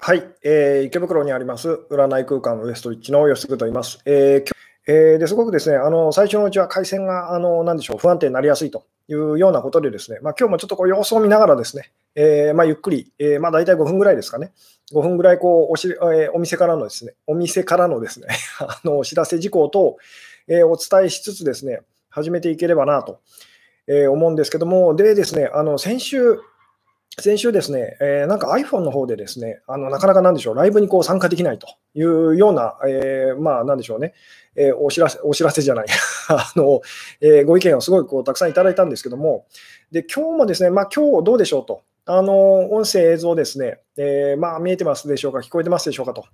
はい、えー、池袋にあります占い空間ウエストリッチの吉嗣と言います。えーえー、ですごくですね、あの最初のうちは回線があのでしょう不安定になりやすいというようなことで、ですね、まあ、今日もちょっとこう様子を見ながらですね、えー、まあ、ゆっくり、えー、まあ、大体5分ぐらいですかね、5分ぐらいこうおし、えー、お店からのですね、お店からのですね あのお知らせ事項と、えお伝えしつつですね、始めていければなと、え思うんですけども、でですね、あの先週、先週ですね、えー、なんか iPhone の方でですね、あのなかなかなんでしょう、ライブにこう参加できないというような、えー、まあなんでしょうね、えー、お知らせ、お知らせじゃない、あの、えご意見をすごいこうたくさんいただいたんですけども、で、今日もですね、まあ今日どうでしょうと、あの、音声、映像ですね、えー、まあ、見えてますでしょうか、聞こえてますでしょうかと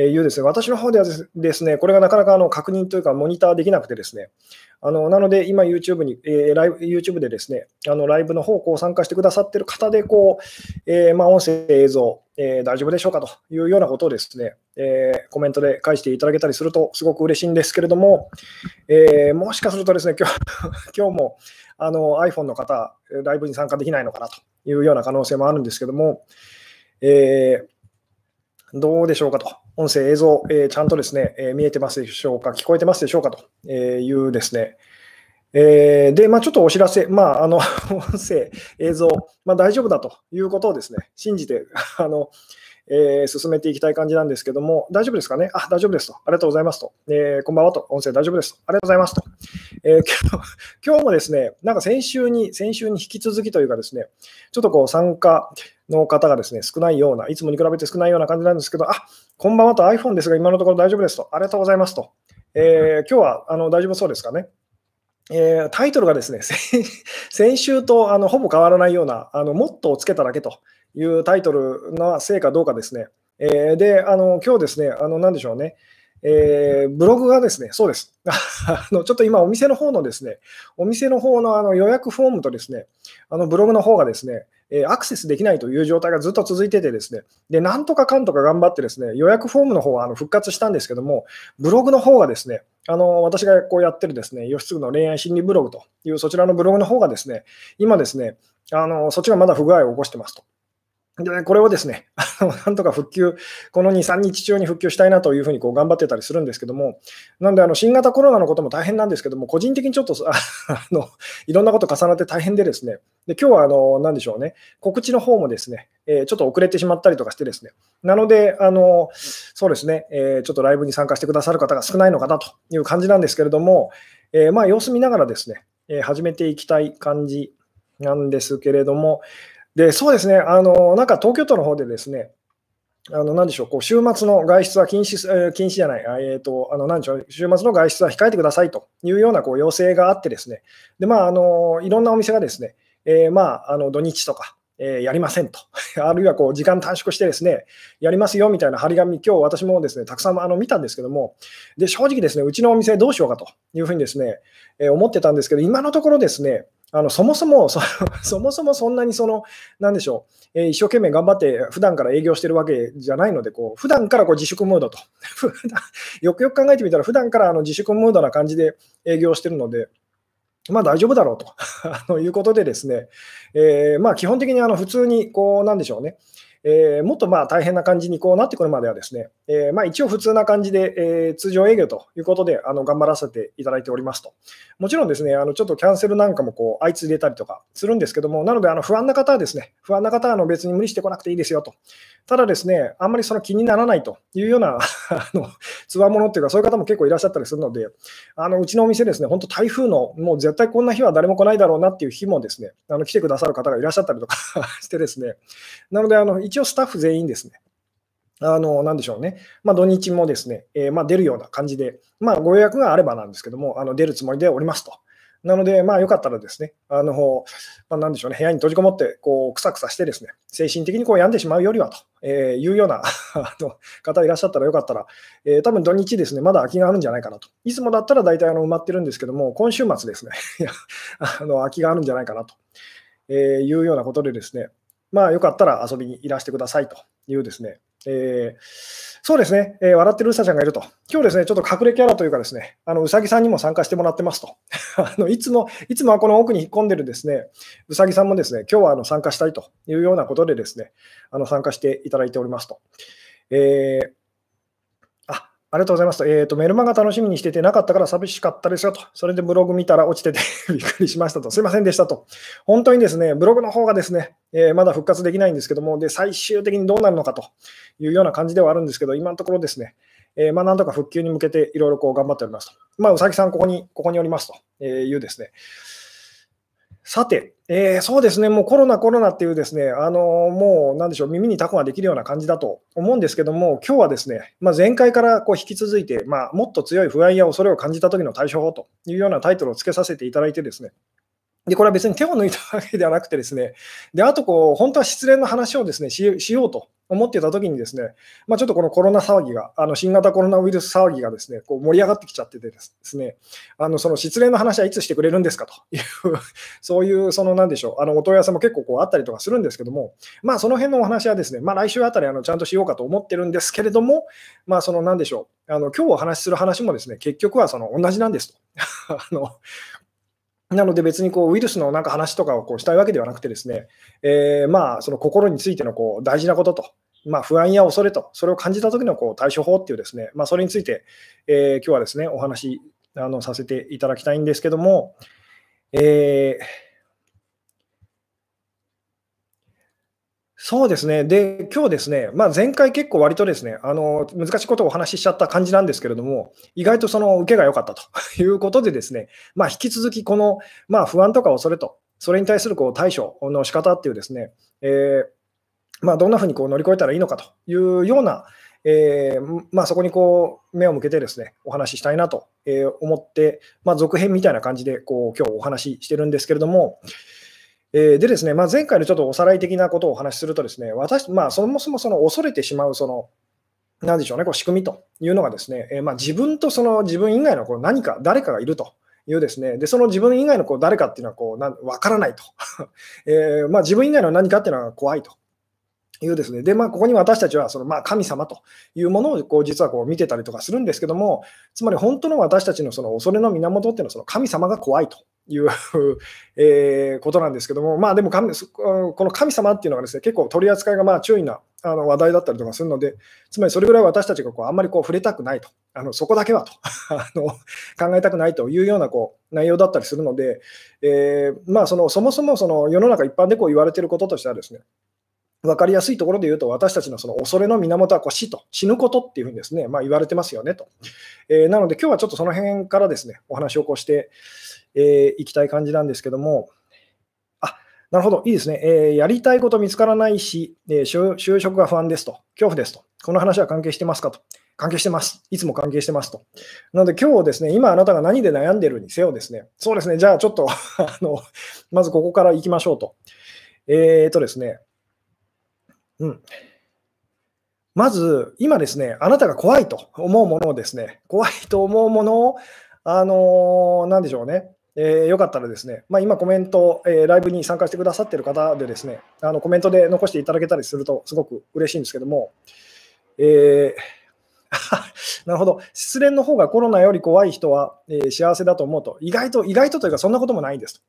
いうですね、私の方ではですね、これがなかなかあの確認というか、モニターできなくてですね、あのなので、今 YouTube に、えー、ライブ YouTube でですね、あのライブの方向参加してくださってる方で、こう、えー、まあ、音声、映像、えー、大丈夫でしょうかというようなことをですね、えー、コメントで返していただけたりするとすごく嬉しいんですけれども、えー、もしかするとですね、今日 今日もあの iPhone の方、ライブに参加できないのかなというような可能性もあるんですけども、えー、どうでしょうかと。音声、映像、えー、ちゃんとですね、えー、見えてますでしょうか、聞こえてますでしょうかというですね、えー、で、まあ、ちょっとお知らせ、まあ、あの 音声、映像、まあ、大丈夫だということをですね、信じて、あのえー、進めていきたい感じなんですけども、大丈夫ですかね？あ、大丈夫ですと。ありがとうございますと。えー、こんばんはと。音声大丈夫ですと。ありがとうございますと。えー、今日今日もですね、なんか先週に、先週に引き続きというかですね、ちょっとこう参加の方がですね、少ないような、いつもに比べて少ないような感じなんですけど、あ、こんばんはと iPhone ですが、今のところ大丈夫ですと。ありがとうございますと。えー、今日はあの大丈夫そうですかね？えー、タイトルがですね、先 週とあのほぼ変わらないような、あのもっとをつけただけというタイトルのせいかどうかですね。えー、で、あの今日ですね、あの何でしょうね、えー、ブログがですね、そうです。あのちょっと今、お店の方のですね、お店の方のあの予約フォームとですね、あのブログの方がですね、えアクセスできないという状態がずっと続いててですね、で、なんとかかんとか頑張ってですね、予約フォームの方はあの復活したんですけども、ブログの方がですね、あの私がこうやってるですね、吉次の恋愛心理ブログというそちらのブログの方がですね、今ですね、あのそっちがまだ不具合を起こしてますと。で、これをですね、なんとか復旧、この2、3日中に復旧したいなというふうにこう頑張ってたりするんですけども、なんであの新型コロナのことも大変なんですけども、個人的にちょっと あのいろんなこと重なって大変でですね、で今日はあの何でしょうね、告知の方もですね、えー、ちょっと遅れてしまったりとかしてですね、なので、あのそうですね、えー、ちょっとライブに参加してくださる方が少ないのかなという感じなんですけれども、えー、まあ様子見ながらですね、え始めていきたい感じなんですけれども、で、そうですね、あの、なんか東京都の方でですね、あの、なんでしょう、こう週末の外出は禁止、えー、禁止じゃない、えっ、ー、と、あの、なんでしょう、週末の外出は控えてくださいというようなこう要請があってですね、で、まあ、あの、いろんなお店がですね、えー、まあ、あの、土日とか、えー、やりませんと、あるいはこう時間短縮してですね、やりますよみたいな張り紙、今日私もですね、たくさんあの見たんですけども、で、正直ですね、うちのお店どうしようかというふうにですね、えー、思ってたんですけど、今のところですね、あのそもそもそ、そもそもそんなにその、なんでしょう、えー、一生懸命頑張って普段から営業してるわけじゃないので、こう普段からこう自粛ムードと、よくよく考えてみたら、普段からあの自粛ムードな感じで営業してるので、まあ大丈夫だろうと。いうことでですね、えー、まあ基本的にあの普通にこうなんでしょうね、えー、もっとまあ大変な感じにこうなってくるまではですね、えー、まあ一応普通な感じで、えー、通常営業ということであの頑張らせていただいておりますと。もちろんですね、あのちょっとキャンセルなんかもこう相次いでたりとかするんですけども、なのであの不安な方はですね、不安な方はあの別に無理してこなくていいですよと。ただですね、あんまりその気にならないというような あのつわものっていうか、そういう方も結構いらっしゃったりするので、あのうちのお店ですね、本当台風のもう絶対こんな日は誰も来ないだろうなっていう日もですね、あの来てくださる方がいらっしゃったりとか してですね、なのであの一応スタッフ全員ですね、あの、なんでしょうね。まあ、土日もですね、えー、まあ、出るような感じで、まあ、ご予約があればなんですけども、あの出るつもりでおりますと。なので、まあ、よかったらですね、あの、まあ、なんでしょうね、部屋に閉じこもって、こう、くさくさしてですね、精神的にこう病んでしまうよりはと、え、いうような 方いらっしゃったらよかったら、えー、多分土日ですね、まだ空きがあるんじゃないかなと。いつもだったら大体あの埋まってるんですけども、今週末ですね、あの空きがあるんじゃないかなと、えー、いうようなことでですね、まあ、よかったら遊びにいらしてくださいというですね、えー、そうですね、えー、笑ってるうさちゃんがいると。今日ですね、ちょっと隠れキャラというかですね、あのうさぎさんにも参加してもらってますと。あのいつも、いつもはこの奥に引っ込んでるですね、うさぎさんもですね、今日はあの参加したいというようなことでですね、あの参加していただいておりますと。えーありがとうございます。えっ、ー、と、メルマガ楽しみにしててなかったから寂しかったですよと。それでブログ見たら落ちてて びっくりしましたと。すいませんでしたと。本当にですね、ブログの方がですね、えー、まだ復活できないんですけども、で、最終的にどうなるのかというような感じではあるんですけど、今のところですね、えー、まあ、なんとか復旧に向けていろいろこう頑張っておりますと。まあ、うさぎさん、ここに、ここにおりますというですね、さて、えー、そうですね、もうコロナ、コロナっていうですね、あのもうなんでしょう、耳にタコができるような感じだと思うんですけども、今日はですね、まあ、前回からこう引き続いて、まあ、もっと強い不安や恐れを感じた時の対処法というようなタイトルをつけさせていただいてですね、で、これは別に手を抜いたわけではなくてですね、で、あとこう、本当は失恋の話をですね、しようと思ってた時にですね、まあ、ちょっとこのコロナ騒ぎが、あの新型コロナウイルス騒ぎがですね、こう盛り上がってきちゃっててですね、あのその失恋の話はいつしてくれるんですかという、そういう、そのなんでしょう、あのお問い合わせも結構こうあったりとかするんですけども、まあその辺のお話はですね、まあ来週あたりあのちゃんとしようかと思ってるんですけれども、まあそのなんでしょう、あの今日お話しする話もですね、結局はその同じなんですと。あのなので別にこうウイルスのなんか話とかをこうしたいわけではなくてですね、えー、まあその心についてのこう大事なことと、まあ、不安や恐れと、それを感じた時のこう対処法っていうですね、まあ、それについて、えー、今日はですね、お話あのさせていただきたいんですけども、えーそうですね。で、今日ですね、まあ、前回結構割とですね、あの、難しいことをお話ししちゃった感じなんですけれども、意外とその受けが良かったと いうことでですね、まあ、引き続きこの、まあ、不安とか恐れと、それに対するこう対処の仕方っていうですね、えー、まあ、どんなふうにこう乗り越えたらいいのかというような、えー、まあ、そこにこう目を向けてですね、お話ししたいなと思って、まあ、続編みたいな感じでこう今日お話ししてるんですけれども、えー、でですね、まあ、前回のちょっとおさらい的なことをお話しするとですね、私、まあ、そもそもその恐れてしまう、その、なんでしょうね、こう仕組みというのがですね、えー、まあ、自分とその自分以外のこう何か、誰かがいるというですね、でその自分以外のこう誰かっていうのはこうな分からないと、えー、まあ、自分以外の何かっていうのは怖いと。いうですね。で、まあ、ここに私たちはそのまあ神様というものをこう実はこう見てたりとかするんですけども、つまり本当の私たちのその恐れの源っていうのはその神様が怖いというえー、ことなんですけども、まあでも神、この神様っていうのがですね、結構取り扱いがまあ注意なあの話題だったりとかするので、つまりそれぐらい私たちがこうあんまりこう触れたくないと、あのそこだけはと あの考えたくないというようなこう内容だったりするので、えー、まあそのそもそもその世の中一般でこう言われていることとしてはですね、分かりやすいところで言うと、私たちのその恐れの源はこう死と、死ぬことっていうふうにですね、まあ、言われてますよねと。えー、なので、今日はちょっとその辺からですね、お話をこうして、えー、いきたい感じなんですけども、あなるほど、いいですね、えー、やりたいこと見つからないし、えー、就職が不安ですと、恐怖ですと、この話は関係してますかと。関係してます。いつも関係してますと。なので今日ですね、今あなたが何で悩んでるにせよですね、そうですね、じゃあちょっと あの、まずここから行きましょうと。えっ、ー、とですね、うん。まず、今ですね、あなたが怖いと思うものをですね、怖いと思うものをあのなんでしょうね、えー、よかったらですね、まあ、今コメント、えー、ライブに参加してくださってる方でですね、あのコメントで残していただけたりするとすごく嬉しいんですけども、えー なるほど、失恋の方がコロナより怖い人は、えー、幸せだと思うと、意外と、意外とというか、そんなこともないんですと。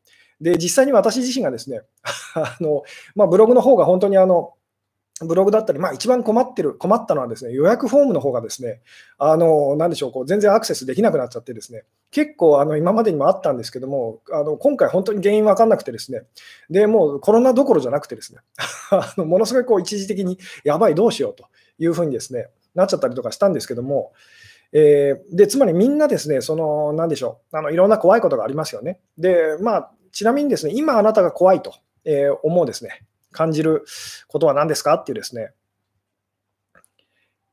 で、実際に私自身がですね、あのまあ、ブログの方が本当にあのブログだったり、まあ、一番困ってる、困ったのはですね、予約フォームの方がですね、あの、なんでしょう、こう全然アクセスできなくなっちゃってですね、結構あの今までにもあったんですけども、あの今回本当に原因分かんなくてですね、で、もうコロナどころじゃなくてですね、あのものすごいこう一時的にやばい、どうしようというふうにですね、なっちゃったりとかしたんですけども、えー、で、つまりみんなですね、その、なんでしょう、あのいろんな怖いことがありますよね。で、まあ、ちなみにですね、今あなたが怖いと、えー、思うですね、感じることは何ですか？っていうですね、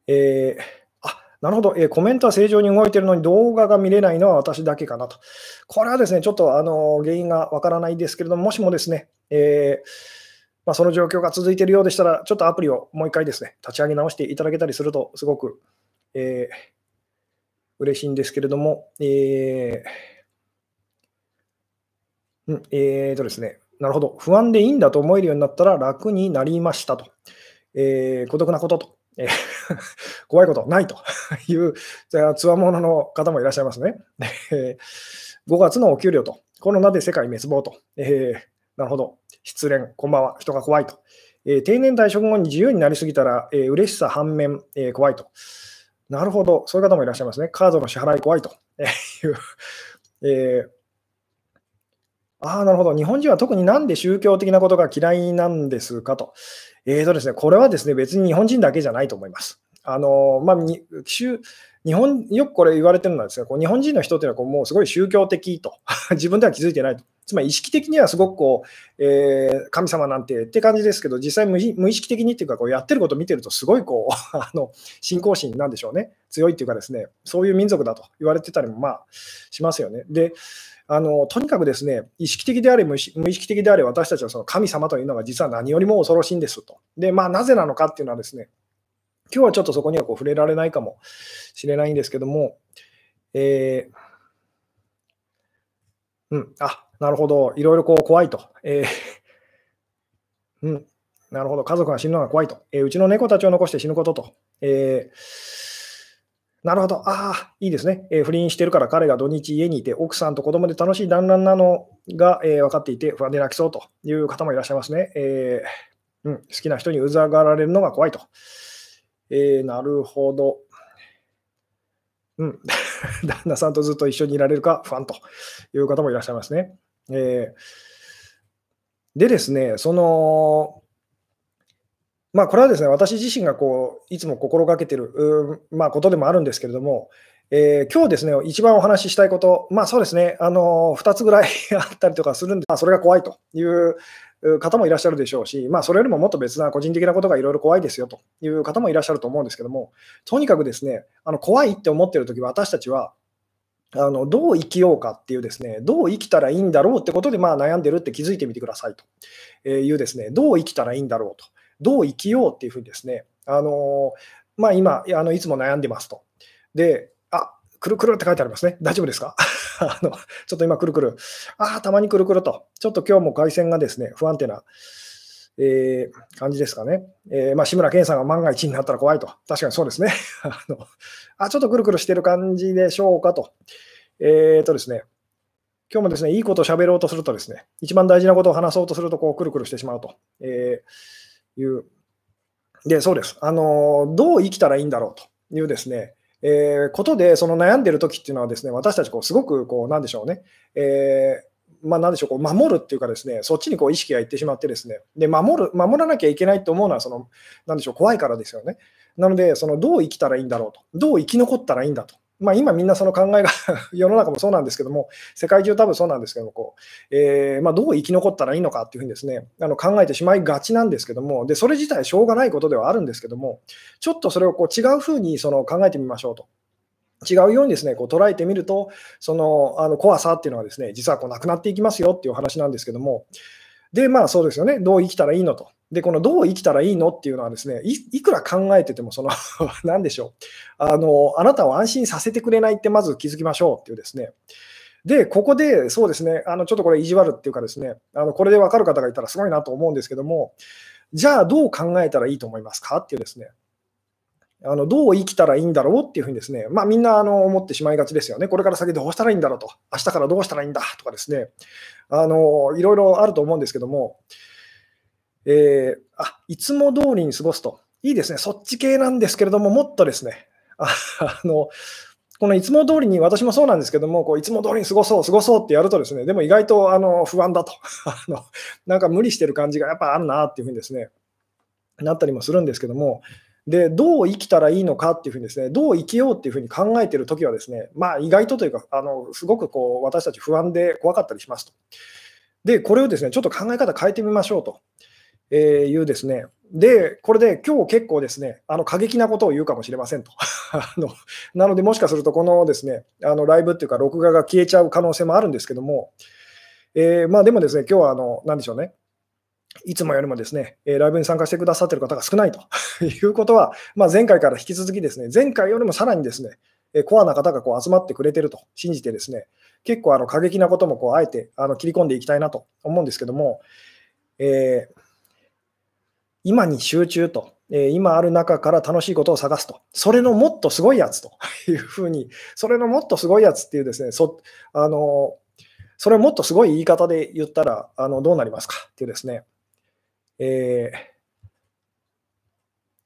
えー、あなるほど、えー、コメントは正常に動いているのに動画が見れないのは私だけかなと。これはですね、ちょっとあの原因がわからないですけれども、もしもですね、えー、まあ、その状況が続いているようでしたら、ちょっとアプリをもう一回ですね、立ち上げ直していただけたりすると、すごく、えー、嬉しいんですけれども、えー、うん、えーとですね、なるほど。不安でいいんだと思えるようになったら楽になりましたと。えー、孤独なこととえ 怖いことないと いうつわものの方もいらっしゃいますね。え5月のお給料と、コロナで世界滅亡と、えー、なるほど、失恋、こんばんは、人が怖いと、えー、定年退職後に自由になりすぎたら、えー、嬉しさ反面、えー、怖いと。なるほど、そういう方もいらっしゃいますね。カードの支払い怖いという。えー、ああ、なるほど。日本人は特になんで宗教的なことが嫌いなんですかと。えーとですね、これはですね、別に日本人だけじゃないと思います。あのまあ、日本、よくこれ言われてるのはですね、こう日本人の人っていうのはこうもうすごい宗教的と、自分では気づいてないと。つまり意識的にはすごくこう、えー、神様なんてって感じですけど、実際無意識的にっていうか、こうやってることを見てると、すごいこう あの信仰心なんでしょうね、強いっていうかですね、そういう民族だと言われてたりもまあしますよね。であのとにかくですね、意識的であれ、無意識的であれ、私たちはその神様というのが実は何よりも恐ろしいんですと。で、まあ、なぜなのかっていうのはですね、今日はちょっとそこにはこう触れられないかもしれないんですけども、えー、うん、あ、なるほど、いろいろこう怖いと。えー、うん、なるほど、家族が死ぬのが怖いと。えー、うちの猫たちを残して死ぬことと。えー、なるほど、ああ、いいですね、え、不倫してるから彼が土日家にいて、奥さんと子供で楽しい団らんなのが、え、分かっていて、不安で泣きそうという方もいらっしゃいますね。えーうん、好きな人にうざがられるのが怖いと。え、なるほど。うん、旦那さんとずっと一緒にいられるか不安という方もいらっしゃいますね。えー、でですね、その、まあ、これはですね、私自身がこういつも心がけてる、まあ、ことでもあるんですけれども、えー、今日ですね、一番お話ししたいこと、まあそうですね、あの2つぐらい あったりとかするんで、まあ、それが怖いという方もいらっしゃるでしょうし、まあ、それよりももっと別な個人的なことがいろいろ怖いですよという方もいらっしゃると思うんですけども、とにかくですね、あの怖いって思ってるとき、私たちはあのどう生きようかっていうですね、どう生きたらいいんだろうってことでまあ悩んでるって気づいてみてくださいというですね、どう生きたらいいんだろうと、どう生きようっていうふうにですね、あのまあ、今あの、いつも悩んでますと。で、あくるくるって書いてありますね。大丈夫ですか？あのちょっと今、くるくる。ああ、たまにくるくると。ちょっと今日も回線がですね、不安定な、えー、感じですかね。えー、まあ、志村けんさんが万が一になったら怖いと。確かにそうですね。あのあ、ちょっとくるくるしてる感じでしょうかと。えー、とですね。今日もですね、いいことを喋ろうとするとですね、一番大事なことを話そうとすると、こう、くるくるしてしまうと、え、いう。で、そうです。あの、どう生きたらいいんだろうというですね、え、ことで、その悩んでる時っていうのはですね、私たちこうすごくこう、なんでしょうね、えー、まあ、なんでしょう、こう守るっていうかですね、そっちにこう意識がいってしまってですね、で、守る、守らなきゃいけないと思うのは、その、なんでしょう、怖いからですよね。なので、その、どう生きたらいいんだろうと、どう生き残ったらいいんだと。まあ、今みんなその考えが 世の中もそうなんですけども、世界中多分そうなんですけども、こうえー、まあ、どう生き残ったらいいのかっていうふうにですね、あの考えてしまいがちなんですけども、でそれ自体しょうがないことではあるんですけども、ちょっとそれをこう違うふうにその考えてみましょうと。違うようにですね、こう捉えてみると、そのあの怖さっていうのはですね、実はこうなくなっていきますよっていう話なんですけども、で、まあそうですよね、どう生きたらいいのと。で、このどう生きたらいいのっていうのはですね、いくら考えてても、その 何でしょう。あの、あなたを安心させてくれないってまず気づきましょうっていうですね。で、ここで、そうですね、あのちょっとこれ意地悪っていうかですね、あのこれで分かる方がいたらすごいなと思うんですけども、じゃあどう考えたらいいと思いますかっていうですね、あのどう生きたらいいんだろうっていうふうにですね、まあ、みんなあの思ってしまいがちですよね。これから先どうしたらいいんだろうと、明日からどうしたらいいんだとかですね、あのいろいろあると思うんですけども、えー、あいつも通りに過ごすと、いいですね、そっち系なんですけれども、もっとですね、あのこのいつも通りに、私もそうなんですけども、こういつも通りに過ごそう、過ごそうってやるとですね、でも意外とあの不安だと。あの、なんか無理してる感じがやっぱあるなっていうふうにですね、なったりもするんですけども、で、どう生きたらいいのかっていうふうにですね、どう生きようっていうふうに考えているときはですね、まあ意外とというか、あのすごくこう私たち不安で怖かったりしますと。で、これをですね、ちょっと考え方変えてみましょうと、えいうですね、で、これで今日結構ですね、あの過激なことを言うかもしれませんと。あのなので、もしかするとこのですね、あのライブっていうか、録画が消えちゃう可能性もあるんですけども、えー、まあでもですね、今日はあの、なんでしょうね、いつもよりもですね、ライブに参加してくださっている方が少ないと いうことは、まあ、前回から引き続きですね、前回よりもさらにですね、コアな方がこう集まってくれてると信じてですね、結構あの過激なこともこうあえてあの切り込んでいきたいなと思うんですけども、えー、今に集中とえー、今ある中から楽しいことを探すと。それのもっとすごいやつと いうふうに、それのもっとすごいやつっていうですね、そあのそれをもっとすごい言い方で言ったらあのどうなりますかっていうですね、えー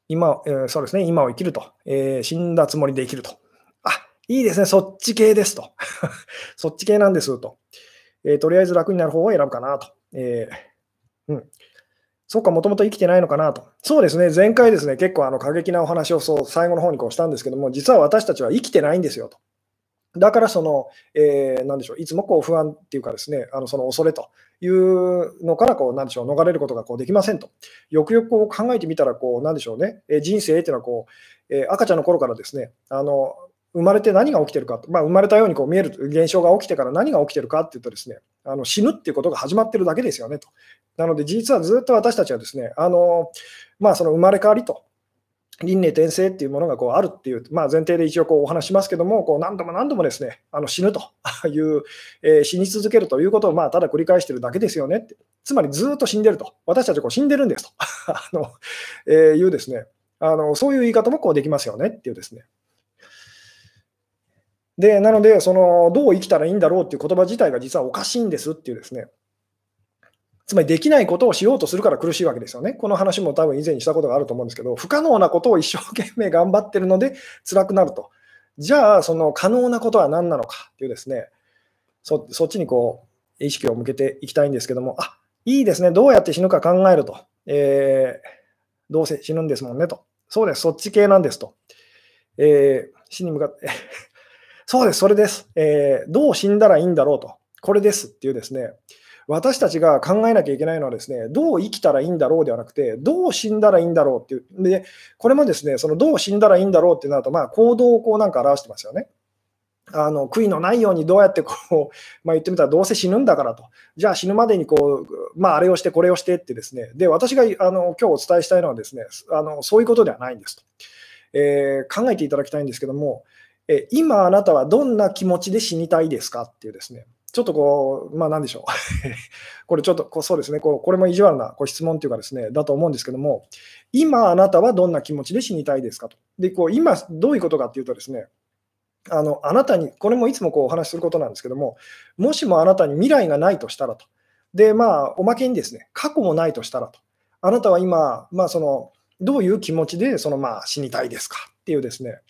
今、えー、そうですね、今を生きると、えー、死んだつもりで生きると。あ、いいですね、そっち系ですと。そっち系なんですと。え、とりあえず楽になる方を選ぶかなと。えうん。そっか、もともと生きてないのかなと。そうですね、前回ですね、結構あの過激なお話をそう最後の方にこうしたんですけども、実は私たちは生きてないんですよと。だからその、えー、なんでしょう、いつもこう不安っていうかですね、あのその恐れというのからこう、なんでしょう、逃れることがこうできませんと。よくよくこう考えてみたら、こう、なんでしょうね、え人生っていうのはこう、え赤ちゃんの頃からですね、あの生まれて何が起きてるかと、まあ、生まれたようにこう見える現象が起きてから何が起きてるかっていうとですね、あの死ぬっていうことが始まってるだけですよねと。なので、実はずっと私たちはですね、あのまあ、その生まれ変わりと輪廻転生っていうものがこうあるっていう、まあ、前提で一応こうお話しますけども、こう何度も何度もですねあの死ぬという、えー、死に続けるということをまあただ繰り返してるだけですよねって、つまりずっと死んでると、私たちこう死んでるんですと。あの、えー、いうですね。あの、そういう言い方もこうできますよねっていうですね。でなのでその、どう生きたらいいんだろうっていう言葉自体が実はおかしいんですっていうですね、つまりできないことをしようとするから苦しいわけですよね。この話も多分以前にしたことがあると思うんですけど、不可能なことを一生懸命頑張ってるので辛くなると。じゃあ、その可能なことは何なのかっていうですね、そっちにこう意識を向けていきたいんですけども、あいいですね、どうやって死ぬか考えると。えー、どうせ死ぬんですもんねと。そうです、そっち系なんですと。えー、死に向かって そうです、それです、えー。どう死んだらいいんだろうと。これですっていうですね、私たちが考えなきゃいけないのはですね、どう生きたらいいんだろうではなくて、どう死んだらいいんだろうっていう。で、これもですね、そのどう死んだらいいんだろうってなると、まあ、行動をこうなんか表してますよね。あの悔いのないようにどうやってこう、まあ、言ってみたらどうせ死ぬんだからと、じゃあ死ぬまでにこう、まあ、あれをしてこれをしてってですね、で私があの今日お伝えしたいのはですねあのそういうことではないんですと、えー、考えていただきたいんですけども、え今あなたはどんな気持ちで死にたいですかっていうですね、ちょっとこう、まあなんでしょう。これちょっとこうそうですねこう、これも意地悪なこう質問というかですね、だと思うんですけども、今あなたはどんな気持ちで死にたいですかと。で、こう今どういうことかっていうとですね、あのあなたに、これもいつもこうお話しすることなんですけども、もしもあなたに未来がないとしたらと。で、まあ、おまけにですね、過去もないとしたらと。あなたは今、まあ、その、どういう気持ちで、その、まあ、死にたいですかっていうですね、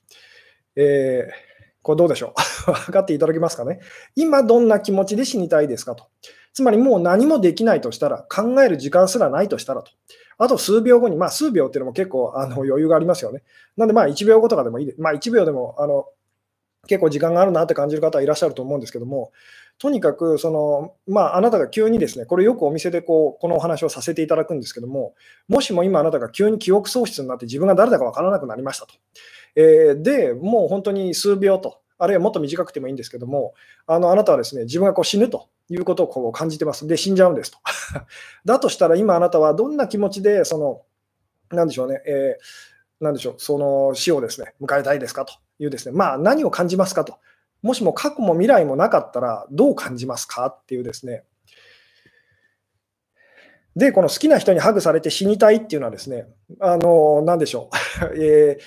えーこれどうでしょう？分かっていただけますかね？今どんな気持ちで死にたいですかと。つまりもう何もできないとしたら、考える時間すらないとしたらと。あと数秒後に、まあ数秒っていうのも結構あの余裕がありますよね。なんでまあ1秒後とかでもいいで、まあ1秒でもあの結構時間があるなって感じる方はいらっしゃると思うんですけども、とにかくその、まあ、あなたが急にですね、これよくお店でこうこのお話をさせていただくんですけども、もしも今あなたが急に記憶喪失になって自分が誰だか分からなくなりましたと。えー、で、もう本当に数秒と、あるいはもっと短くてもいいんですけども、あのあなたはですね自分がこう死ぬということをこう感じてます。で、死んじゃうんですと。だとしたら、今あなたはどんな気持ちで、その、なんでしょうね、えー、なんでしょう、その死をですね迎えたいですかというですね、まあ、何を感じますかと。もしも過去も未来もなかったら、どう感じますかっていうですね、で、この好きな人にハグされて死にたいっていうのはですね、あの、なんでしょう、えー、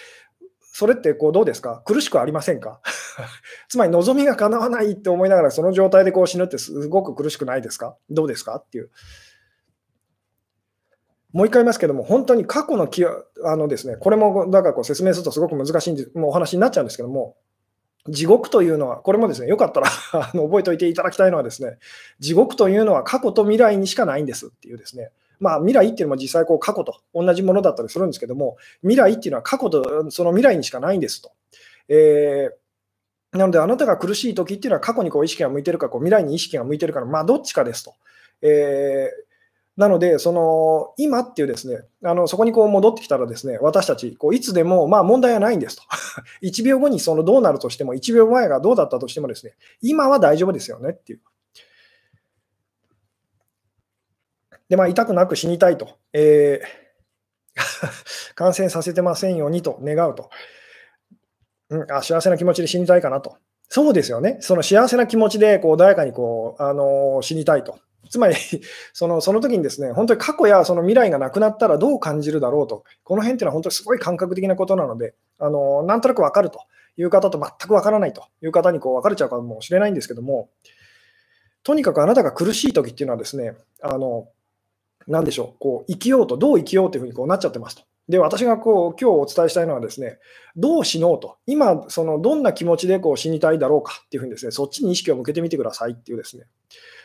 それってこうどうですか？苦しくありませんか？つまり望みが叶わないって思いながらその状態でこう死ぬってすごく苦しくないですか？どうですか？っていう。もう一回言いますけども、本当に過去のきあのですね、これもだからこう説明するとすごく難しいんで、もうお話になっちゃうんですけども、地獄というのは、これもですね、よかったら あの覚えておいていただきたいのはですね、地獄というのは過去と未来にしかないんですっていうですね、まあ、未来っていうのも実際こう過去と同じものだったりするんですけども、未来っていうのは過去とその未来にしかないんですと。えー、なので、あなたが苦しい時っていうのは過去にこう意識が向いてるか、こう未来に意識が向いてるかの、まあ、どっちかですと。えーなので、その今っていうですね、あのそこにこう戻ってきたらですね、私たち、こういつでもまあ問題はないんですと。1秒後にそのどうなるとしても、1秒前がどうだったとしてもですね、今は大丈夫ですよねっていう。で、まあ、痛くなく死にたいと、えー、感染させてませんようにと願うと、うん、あ幸せな気持ちで死にたいかなと。そうですよね。その幸せな気持ちでこう穏やかにこう、あのー、死にたいと。つまり その、その時にですね、本当に過去やその未来がなくなったらどう感じるだろうと、この辺っていうのは本当にすごい感覚的なことなので、あのなんとなく分かると。いう方と全く分からないと。いう方にこう分かれちゃうかもしれないんですけども、とにかくあなたが苦しい時っていうのはですね、あのなんでしょう、こう生きようと、どう生きようというふうにこうなっちゃってますと。で、私がこう今日お伝えしたいのはですね、どう死のうと、今、そのどんな気持ちでこう死にたいだろうかっていうふうにですね、そっちに意識を向けてみてくださいっていうですね、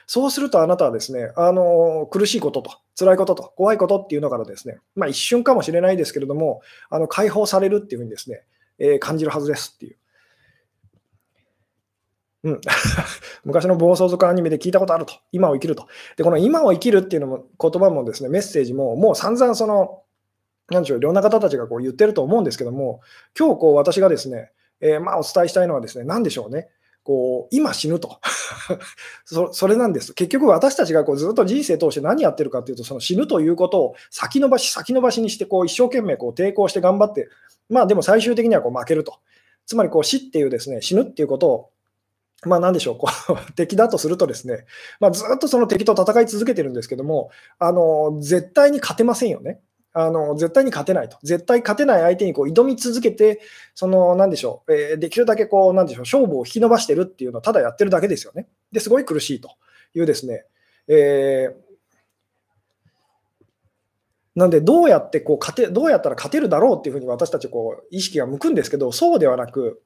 そうするとあなたはですね、あの苦しいことと、辛いことと、怖いことっていうのからですね、まあ、一瞬かもしれないですけれども、あの解放されるっていうふうにですね、えー、感じるはずですっていう。うん、昔の暴走族アニメで聞いたことあると、今を生きると。で、この今を生きるっていうのも言葉もですね、メッセージも、もう散々その、なんでしょう、いろんな方たちがこう言ってると思うんですけども、今日こう私がですね、えー、まあお伝えしたいのはですね、何でしょうね。こう今死ぬと そ、それなんです。結局私たちがこうずっと人生通して何やってるかっていうと、その死ぬということを先延ばし、先延ばしにしてこう一生懸命こう抵抗して頑張って、まあでも最終的にはこう負けると。つまりこう死っていうですね、死ぬっていうことをまあ、なんでしょう、こう 敵だとするとですね、まあ、ずっとその敵と戦い続けてるんですけども、あの絶対に勝てませんよね。あの絶対に勝てないと。絶対勝てない相手にこう挑み続けて、その、なんでしょう、えー、できるだけこう、なんでしょう、勝負を引き伸ばしてるっていうのをただやってるだけですよね。ですごい苦しいというですね、えー、なんで、どうやってこう勝て、どうやったら勝てるだろうっていうふうに私たちこう意識が向くんですけど、そうではなく、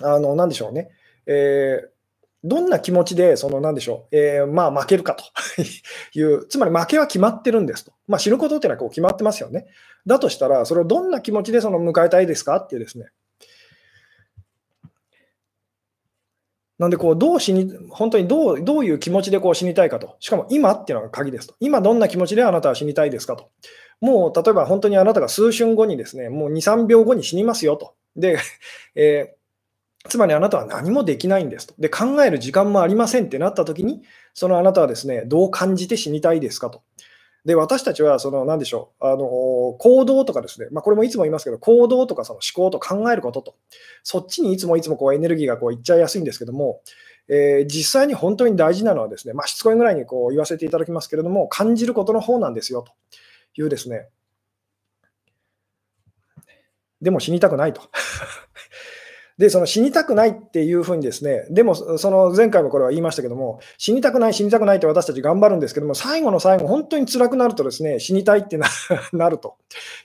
あの、なんでしょうね、えー、どんな気持ちで、そのなんでしょう、えー、まあ負けるかと いう、つまり負けは決まってるんですと。まあ、死ぬことっていうのはこう決まってますよね。だとしたら、それをどんな気持ちでその迎えたいですかっていうですね。なんでこう、どう死に、本当にどうどういう気持ちでこう死にたいかと。しかも今っていうのが鍵ですと。今どんな気持ちであなたは死にたいですかと。もう例えば本当にあなたが数春後にですね、もう2、3秒後に死にますよと。で、えーつまりあなたは何もできないんですと。で、考える時間もありませんってなった時に、そのあなたはですね、どう感じて死にたいですかと。で、私たちは、その、なんでしょう、あの、行動とかですね、まあ、これもいつも言いますけど、行動とかその思考と考えることと、そっちにいつもいつもこうエネルギーがこういっちゃいやすいんですけども、えー、実際に本当に大事なのはですね、まあ、しつこいぐらいにこう言わせていただきますけれども、感じることの方なんですよというですね、でも死にたくないと。で、その死にたくないっていうふうにですね、でも、その前回もこれは言いましたけども、死にたくない、死にたくないって私たち頑張るんですけども、最後の最後、本当に辛くなるとですね、死にたいってなると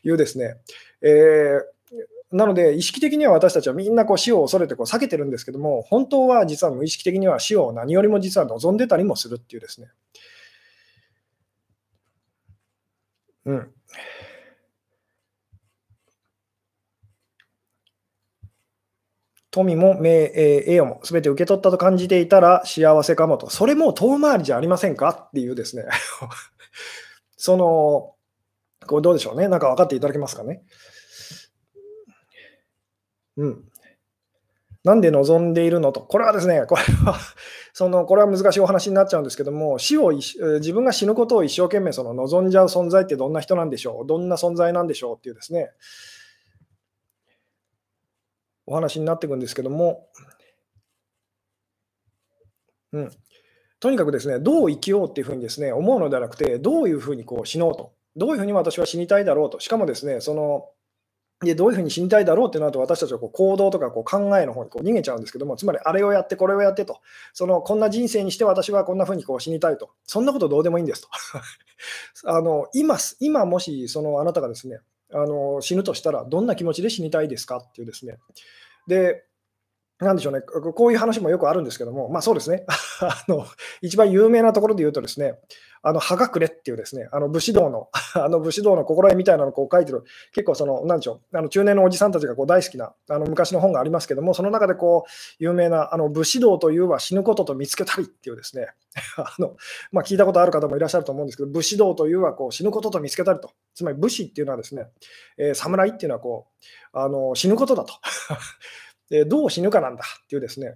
いうですね、えー、なので、意識的には私たちはみんなこう死を恐れてこう避けてるんですけども、本当は実は無意識的には死を何よりも実は望んでたりもするっていうですね。うん。富も名、え栄誉も全て受け取ったと感じていたら幸せかもと、それも遠回りじゃありませんか？っていうですね。その、これどうでしょうね、なんか分かっていただけますかね？うん。なんで望んでいるのと、これはですね、これは そのこれは難しいお話になっちゃうんですけども、死を自分が死ぬことを一生懸命その望んじゃう存在ってどんな人なんでしょう、どんな存在なんでしょう？っていうですね、お話になっていくんですけども、うん、とにかくですね、どう生きようっていうふうにですね、思うのではなくて、どういうふうにこう死のうと、どういうふうに私は死にたいだろうと、しかもですね、そのでどういうふうに死にたいだろうってなると、私たちはこう行動とかこう考えの方にこう逃げちゃうんですけども、つまりあれをやって、これをやってと、そのこんな人生にして私はこんなふうにこう死にたいと、そんなことどうでもいいんですと。あの今今もしそのあなたがですね、あの死ぬとしたら、どんな気持ちで死にたいですかっていうですね。で、なんでしょうね、こういう話もよくあるんですけども、まあそうですね、あの一番有名なところで言うとですね、あの、葉隠れっていうですね、あの武士道の、あの武士道の心得みたいなのをこう書いてる、結構その、なんでしょう、あの中年のおじさんたちがこう大好きなあの昔の本がありますけども、その中でこう、有名な、あの武士道というは死ぬことと見つけたりっていうですね、あの、まあ、聞いたことある方もいらっしゃると思うんですけど、武士道というはこう死ぬことと見つけたりと、つまり武士っていうのはですね、えー、侍っていうのはこう、あの死ぬことだと。でどう死ぬかなんだっていうですね、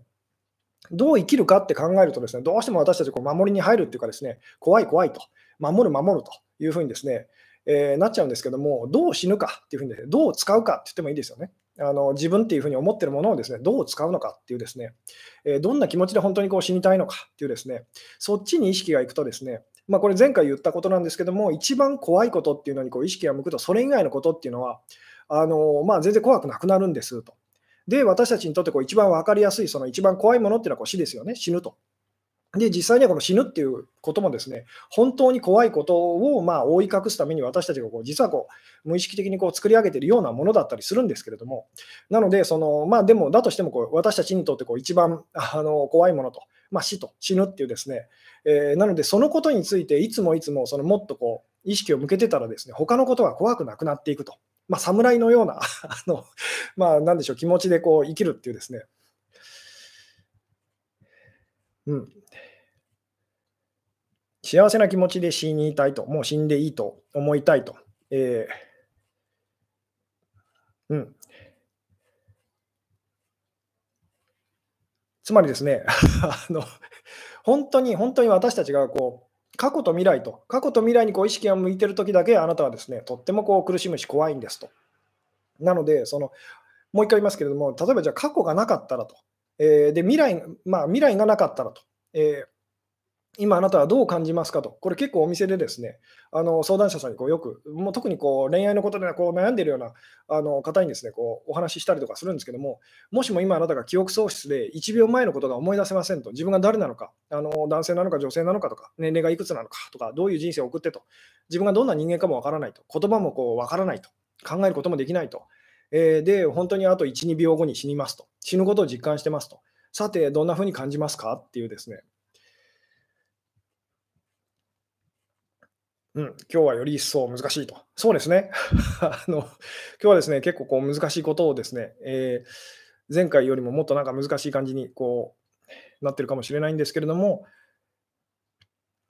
どう生きるかって考えるとですね、どうしても私たちこう守りに入るっていうかですね、怖い怖いと、守る守るというふうにですね、えー、なっちゃうんですけども、どう死ぬかっていうふうに、ね、どう使うかって言ってもいいですよね。あの自分っていうふうに思ってるものをですね、どう使うのかっていうですね、えー、どんな気持ちで本当にこう死にたいのかっていうですね、そっちに意識がいくとですね、まあ、これ前回言ったことなんですけども、一番怖いことっていうのにこう意識が向くと、それ以外のことっていうのは、あのまあ、全然怖くなくなるんですと。で、私たちにとってこう一番分かりやすい、その一番怖いものっていうのはこう死ですよね、死ぬと。で、実際にはこの死ぬっていうこともですね、本当に怖いことをまあ覆い隠すために私たちがこう実はこう無意識的にこう作り上げているようなものだったりするんですけれども、なので、そのまあ、でもだとしてもこう私たちにとってこう一番あの怖いものと、まあ、死と。死ぬっていうですね、えー、なのでそのことについていつもいつもそのもっとこう意識を向けてたらですね、他のことが怖くなくなっていくと。まあ、侍のような あの、まあ、なんでしょう、気持ちでこう生きるっていうですね、うん、幸せな気持ちで死にたいと、もう死んでいいと思いたいと。えー、うん。つまりですね、あの本当に、本当に私たちがこう過去と未来と、過去と未来にこう意識が向いてるときだけ、あなたはですね、とってもこう苦しむし怖いんですと。なので、そのもう一回言いますけれども、例えばじゃあ過去がなかったらと、えー、で未来、まあ、未来がなかったらと、えー今あなたはどう感じますかと、これ結構お店でですね、あの相談者さんにこうよく、もう特にこう恋愛のことでこう悩んでいるようなあの方にですねこうお話ししたりとかするんですけども、もしも今あなたが記憶喪失で1秒前のことが思い出せませんと、自分が誰なのか、あの男性なのか女性なのかとか、年齢がいくつなのかとか、どういう人生を送ってと、自分がどんな人間かもわからないと、言葉もこうわからないと、考えることもできないと、えー、で、本当にあと1、2秒後に死にますと、死ぬことを実感してますと、さて、どんなふうに感じますかっていうですね、うん、今日はより一層難しいと。そうですね。あの今日はですね、結構こう難しいことをですね、えー、前回よりももっとなんか難しい感じにこうなってるかもしれないんですけれども、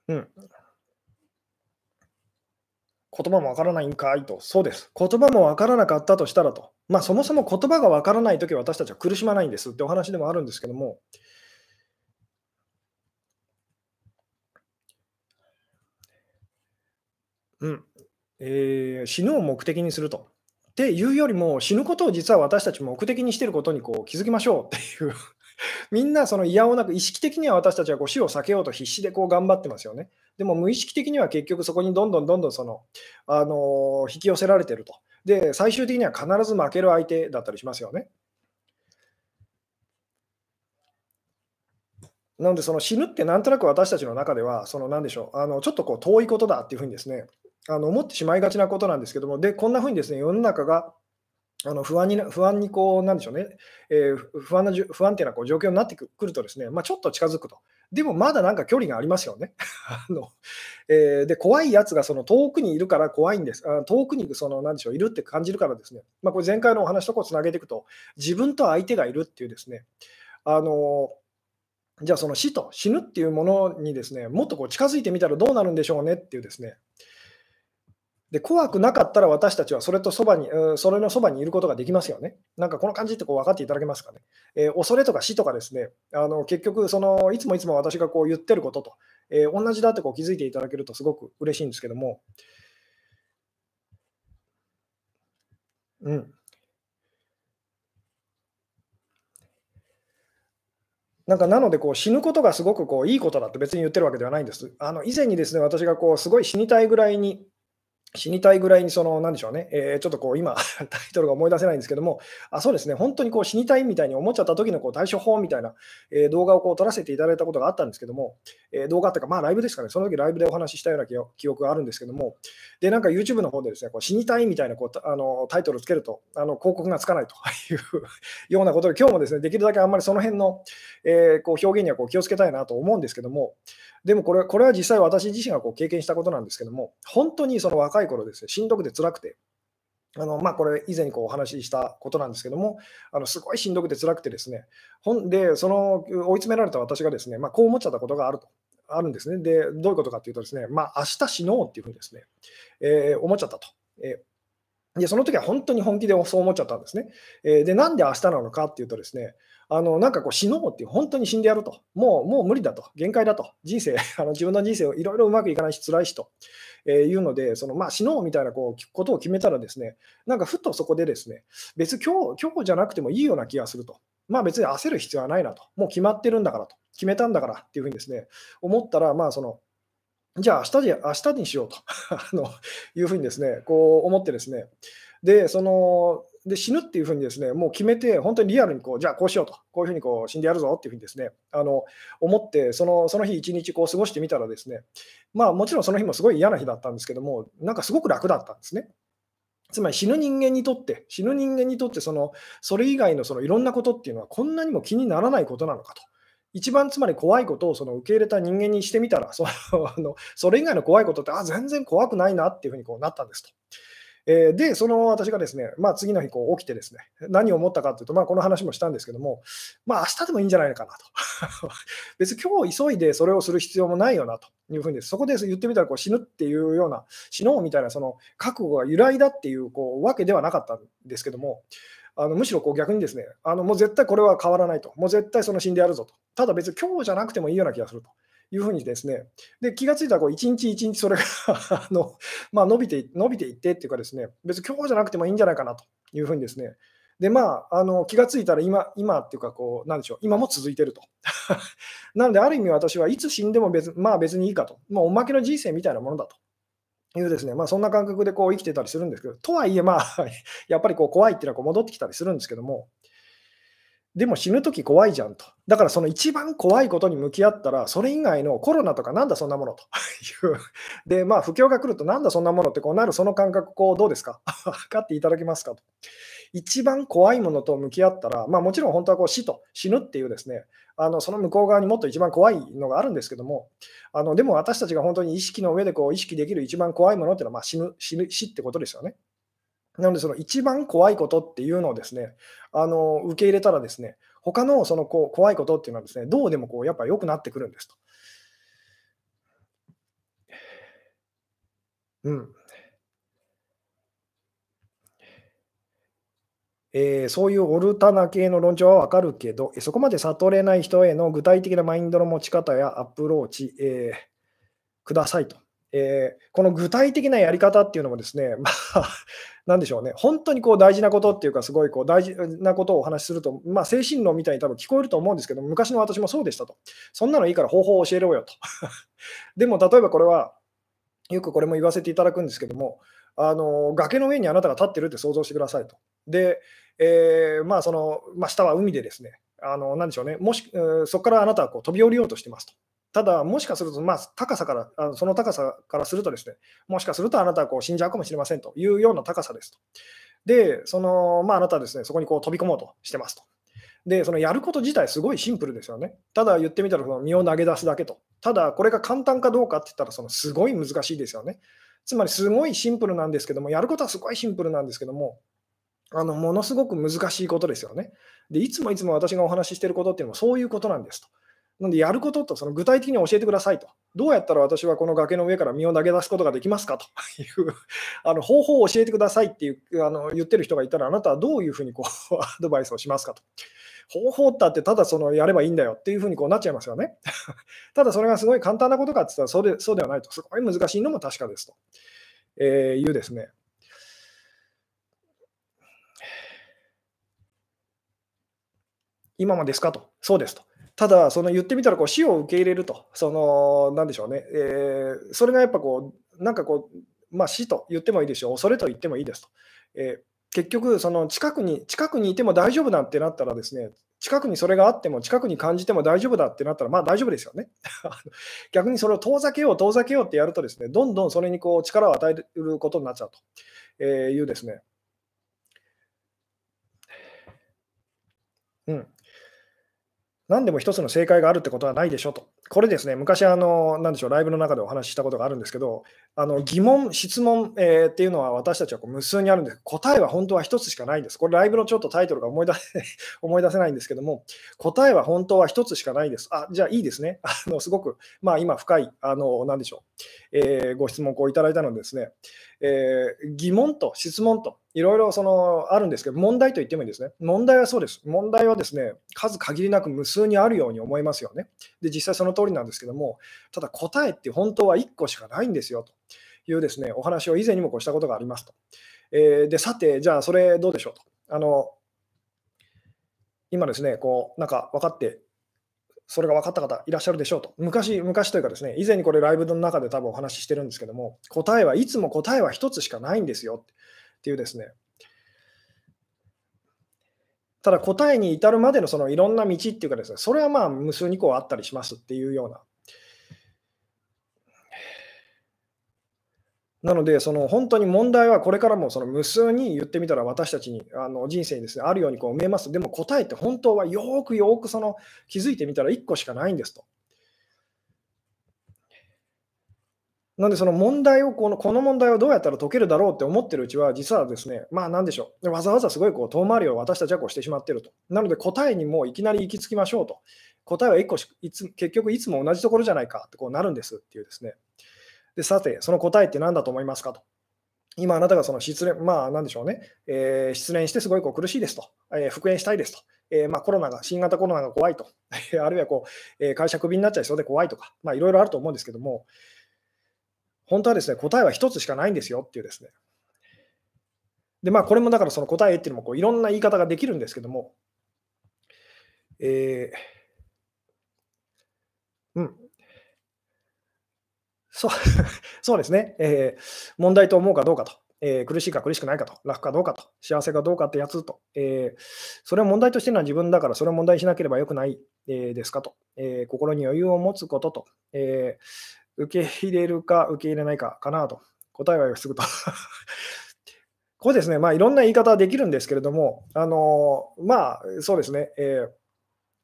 うん。言葉もわからないんかいと。そうです。言葉もわからなかったとしたらと。まあそもそも言葉がわからないとき私たちは苦しまないんですってお話でもあるんですけども、うん。えー、死ぬを目的にすると。っていうよりも、死ぬことを実は私たち目的にしてることにこう気づきましょうっていう みんなその嫌をなく、意識的には私たちはこう死を避けようと必死でこう頑張ってますよね。でも無意識的には結局そこにどんどんどんどんその、あの引き寄せられてると。で、最終的には必ず負ける相手だったりしますよね。なので、その死ぬってなんとなく私たちの中では、その何でしょう、あのちょっとこう遠いことだっていうふうにですね、あの思ってしまいがちなことなんですけども、で、こんなふうにですね、世の中があの不安に不安にこう、なんでしょうね、えー、不安な不安定なこう状況になってくるとですね、まあ、ちょっと近づくと。でもまだなんか距離がありますよね。あのえー、で怖いやつがその遠くにいるから怖いんです。あ遠くにそのなんでしょういるって感じるからですね、まあ、これ前回のお話とこうつなげていくと、自分と相手がいるっていうですね、あのじゃあその死と死ぬっていうものにですね、もっとこう近づいてみたらどうなるんでしょうねっていうですね、で怖くなかったら私たちはそれとそばに、それのそばにいることができますよね。なんかこの感じってこう分かっていただけますかね。えー、恐れとか死とかですね、あの結局その、いつもいつも私がこう言ってることと、えー、同じだってこう気づいていただけるとすごく嬉しいんですけども、うん。なんかなのでこう死ぬことがすごくこういいことだって別に言ってるわけではないんです。あの以前にですね私がこうすごい死にたいぐらいに死にたいぐらいに、その、なんでしょうね、えー、ちょっとこう、今、タイトルが思い出せないんですけども、あそうですね、本当にこう死にたいみたいに思っちゃった時のこう対処法みたいな、えー、動画をこう撮らせていただいたことがあったんですけども、えー、動画っていうか、まあ、ライブですかね、その時ライブでお話ししたような記憶があるんですけども、で、なんか YouTube の方でですね、こう死にたいみたいなこうあのタイトルをつけると、あの広告がつかないと いうようなことで、今日もですね、できるだけあんまりその辺の、えー、こう表現にはこう気をつけたいなと思うんですけども、でもこれこれは実際私自身がこう経験したことなんですけども、本当にその若い頃ですね、しんどくて辛くて、あのまあ、これ以前にこうお話ししたことなんですけども、あのすごいしんどくて辛くてですね、ほんで、その追い詰められた私がですね、まあ、こう思っちゃったことがあると。あるんですね。で、どういうことかというとですね、まあ、明日死のうっていうふうにですね、えー、思っちゃったと。えーで、その時は本当に本気でそう思っちゃったんですね。えー、で、なんで明日なのかっていうとですね、あのなんかこう死のうっていう、本当に死んでやると、もうもう無理だと、限界だと、人生、あの自分の人生をいろいろうまくいかないし、辛いしと、えー、いうので、そのまあ、死のうみたいなこうことを決めたら、ですねなんかふとそこで、ですね別今日、今日じゃなくてもいいような気がすると、まあ、別に焦る必要はないなと、もう決まってるんだからと、決めたんだからっていうふうにですね思ったら、まあ、そのじゃあ明日で明日にしようと。あのいうふうにですねこう思ってですね、でそので死ぬっていうふうにですねもう決めて、本当にリアルにこうじゃあこうしようと、こういうふうにこう死んでやるぞっていうふうにですねあの思って、そのその日一日こう過ごしてみたら、ですねまあもちろんその日もすごい嫌な日だったんですけども、なんかすごく楽だったんですね。つまり死ぬ人間にとって、死ぬ人間にとってその、それ以外のそのいろんなことっていうのは、こんなにも気にならないことなのかと。一番つまり怖いことをその受け入れた人間にしてみたら、そのそれ以外の怖いことって、あ、全然怖くないなっていうふうにこうなったんですと。えー、で、その私がですね、まあ、次の日こう起きてですね、何を思ったかというと、まあ、この話もしたんですけども、まあ、明日でもいいんじゃないのかなと。別に今日急いでそれをする必要もないよなというふうに、そこで言ってみたらこう死ぬっていうような、死のうみたいなその覚悟が由来だっていうこうわけではなかったんですけども、あのむしろこう逆にですねあの、もう絶対これは変わらないと、もう絶対その死んでやるぞと、ただ別に今日じゃなくてもいいような気がすると。いうふうにですね、で気がついたらこう一日一日それが あの、まあ、伸びて伸びていってっていうかですね、別に今日じゃなくてもいいんじゃないかなというふうにですね、でまあ、あの気がついたら今、今っていうかこう、なんでしょう、今も続いてると。なので、ある意味私はいつ死んでも別,、まあ、別にいいかと、まあ、おまけの人生みたいなものだと。いうですね、まあ、そんな感覚でこう生きてたりするんですけど、とはいえ、まあ、やっぱりこう怖いっていうのはこう戻ってきたりするんですけども、でも死ぬとき怖いじゃんと。だからその一番怖いことに向き合ったら、それ以外のコロナとかなんだそんなものという。で、まあ不況が来るとなんだそんなものってこうなるその感覚、こうどうですか？分かっていただけますかと。一番怖いものと向き合ったら、まあもちろん本当はこう死と死ぬっていうですね、あのその向こう側にもっと一番怖いのがあるんですけども、あのでも私たちが本当に意識の上でこう意識できる一番怖いものっていうのはまあ死ぬ死ぬ死ってことですよね。なので、その一番怖いことっていうのをですね、あの受け入れたらですね、他のそのこう怖いことっていうのはですね、どうでもこうやっぱ良くなってくるんですと。うん。えー、そういうオルタナ系の論調はわかるけど、そこまで悟れない人への具体的なマインドの持ち方やアプローチ、えー、くださいと。えー、この具体的なやり方っていうのもですね、まあ、なんでしょうね、本当にこう大事なことっていうか、すごいこう大事なことをお話しすると、まあ、精神論みたいに多分聞こえると思うんですけど、昔の私もそうでしたと。そんなのいいから方法を教えろよと。でも、例えばこれは、よくこれも言わせていただくんですけども、あの崖の上にあなたが立ってるって想像してくださいと。で、えー、まあそのまあ、下は海でですね、あのなんでしょうね、もし、そこからあなたはこう飛び降りようとしてますと。ただ、もしかすると、まあ、高さから、その高さからするとですね、もしかするとあなたはこう死んじゃうかもしれませんというような高さですと。で、その、まあ、あなたはですね、そこにこう飛び込もうとしてますと。で、そのやること自体すごいシンプルですよね。ただ言ってみたらその身を投げ出すだけと。ただ、これが簡単かどうかって言ったら、そのすごい難しいですよね。つまり、すごいシンプルなんですけども、やることはすごいシンプルなんですけども、あのものすごく難しいことですよね。で、いつもいつも私がお話ししてることっていうのはそういうことなんですと。なんで、やることとその具体的に教えてくださいと。どうやったら私はこの崖の上から身を投げ出すことができますかという あの方法を教えてくださいっていうあの言ってる人がいたら、あなたはどういうふうにこうアドバイスをしますかと。方法だってただそのやればいいんだよっていうふうにこうなっちゃいますよね。ただそれがすごい簡単なことかって言ったらそうでそうではないと。すごい難しいのも確かですと、えー、いうですね。今もですかと。そうですと。ただ、その言ってみたらこう死を受け入れると、そのなんでしょうね、えー、それがやっぱこう、なんかこう、まあ、死と言ってもいいでしょう、恐れと言ってもいいですと。えー、結局、その近くに近くにいても大丈夫だってなったらですね、近くにそれがあっても、近くに感じても大丈夫だってなったら、まあ大丈夫ですよね。逆にそれを遠ざけよう、遠ざけようってやるとですね、どんどんそれにこう力を与えることになっちゃうというですね。うん、何でも一つの正解があるってことはないでしょと。これですね、昔あの、なでしょう、ライブの中でお話ししたことがあるんですけど、あの疑問、質問、えー、っていうのは私たちはこう無数にあるんです。答えは本当は一つしかないんです。これライブのちょっとタイトルが思い出せ 思い出せないんですけども、答えは本当は一つしかないです。あ、じゃあいいですね。あのすごく、まあ今深い、あの、なでしょう、えー、ご質問をいただいたのでですね、えー、疑問と質問といろいろそのあるんですけど、問題と言ってもいいですね。問題はそうです。問題はですね、数限りなく無数にあるように思いますよね。で、実際その通りなんですけども、ただ答えって本当は1個しかないんですよというですね、お話を以前にもこうしたことがありますと。えー、で、さて、じゃあそれどうでしょうと。あの今ですね、こう、なんか分かって、それが分かった方いらっしゃるでしょうと。昔、昔というかですね、以前にこれライブの中で多分お話ししてるんですけども、答えはいつも答えは1つしかないんですよっていうですね。ただ答えに至るまでのそのいろんな道っていうかですね、それはまあ無数にこうあったりしますっていうようななので、その本当に問題はこれからもその無数に言ってみたら私たちにあの人生にです、ね、あるようにこう見えます。でも答えって本当はよくよくその気づいてみたら1個しかないんですと。なので、その問題をこの、この問題をどうやったら解けるだろうって思ってるうちは、実はですね、まあなんでしょう、わざわざすごいこう遠回りを私たちはこうしてしまってると。なので、答えにもういきなり行き着きましょうと。答えは1個しいつ結局いつも同じところじゃないかってこうなるんですっていうですね。で、さて、その答えって何だと思いますかと。今あなたがその失恋、まあなんでしょうね、えー、失恋してすごいこう苦しいですと、えー、復縁したいですと、えー、まあ、コロナが、新型コロナが怖いと、あるいはこう、え会社クビになっちゃいそうで怖いとか、まあいろいろあると思うんですけども、本当はですね、答えは一つしかないんですよっていうですね。で、まあこれもだからその答えっていうのもこういろんな言い方ができるんですけども、えー、うん、そう そうですね、えー、問題と思うかどうかと、えー、苦しいか苦しくないかと、楽かどうかと、幸せかどうかってやつと、えー、それを問題としてるのは自分だから、それを問題にしなければよくない、えですかと、え心に余裕を持つことと、え受け入れるか受け入れないかかなと、答えはすぐと。これですね、まあ、いろんな言い方はできるんですけれども、あのまあ、そうですね、えー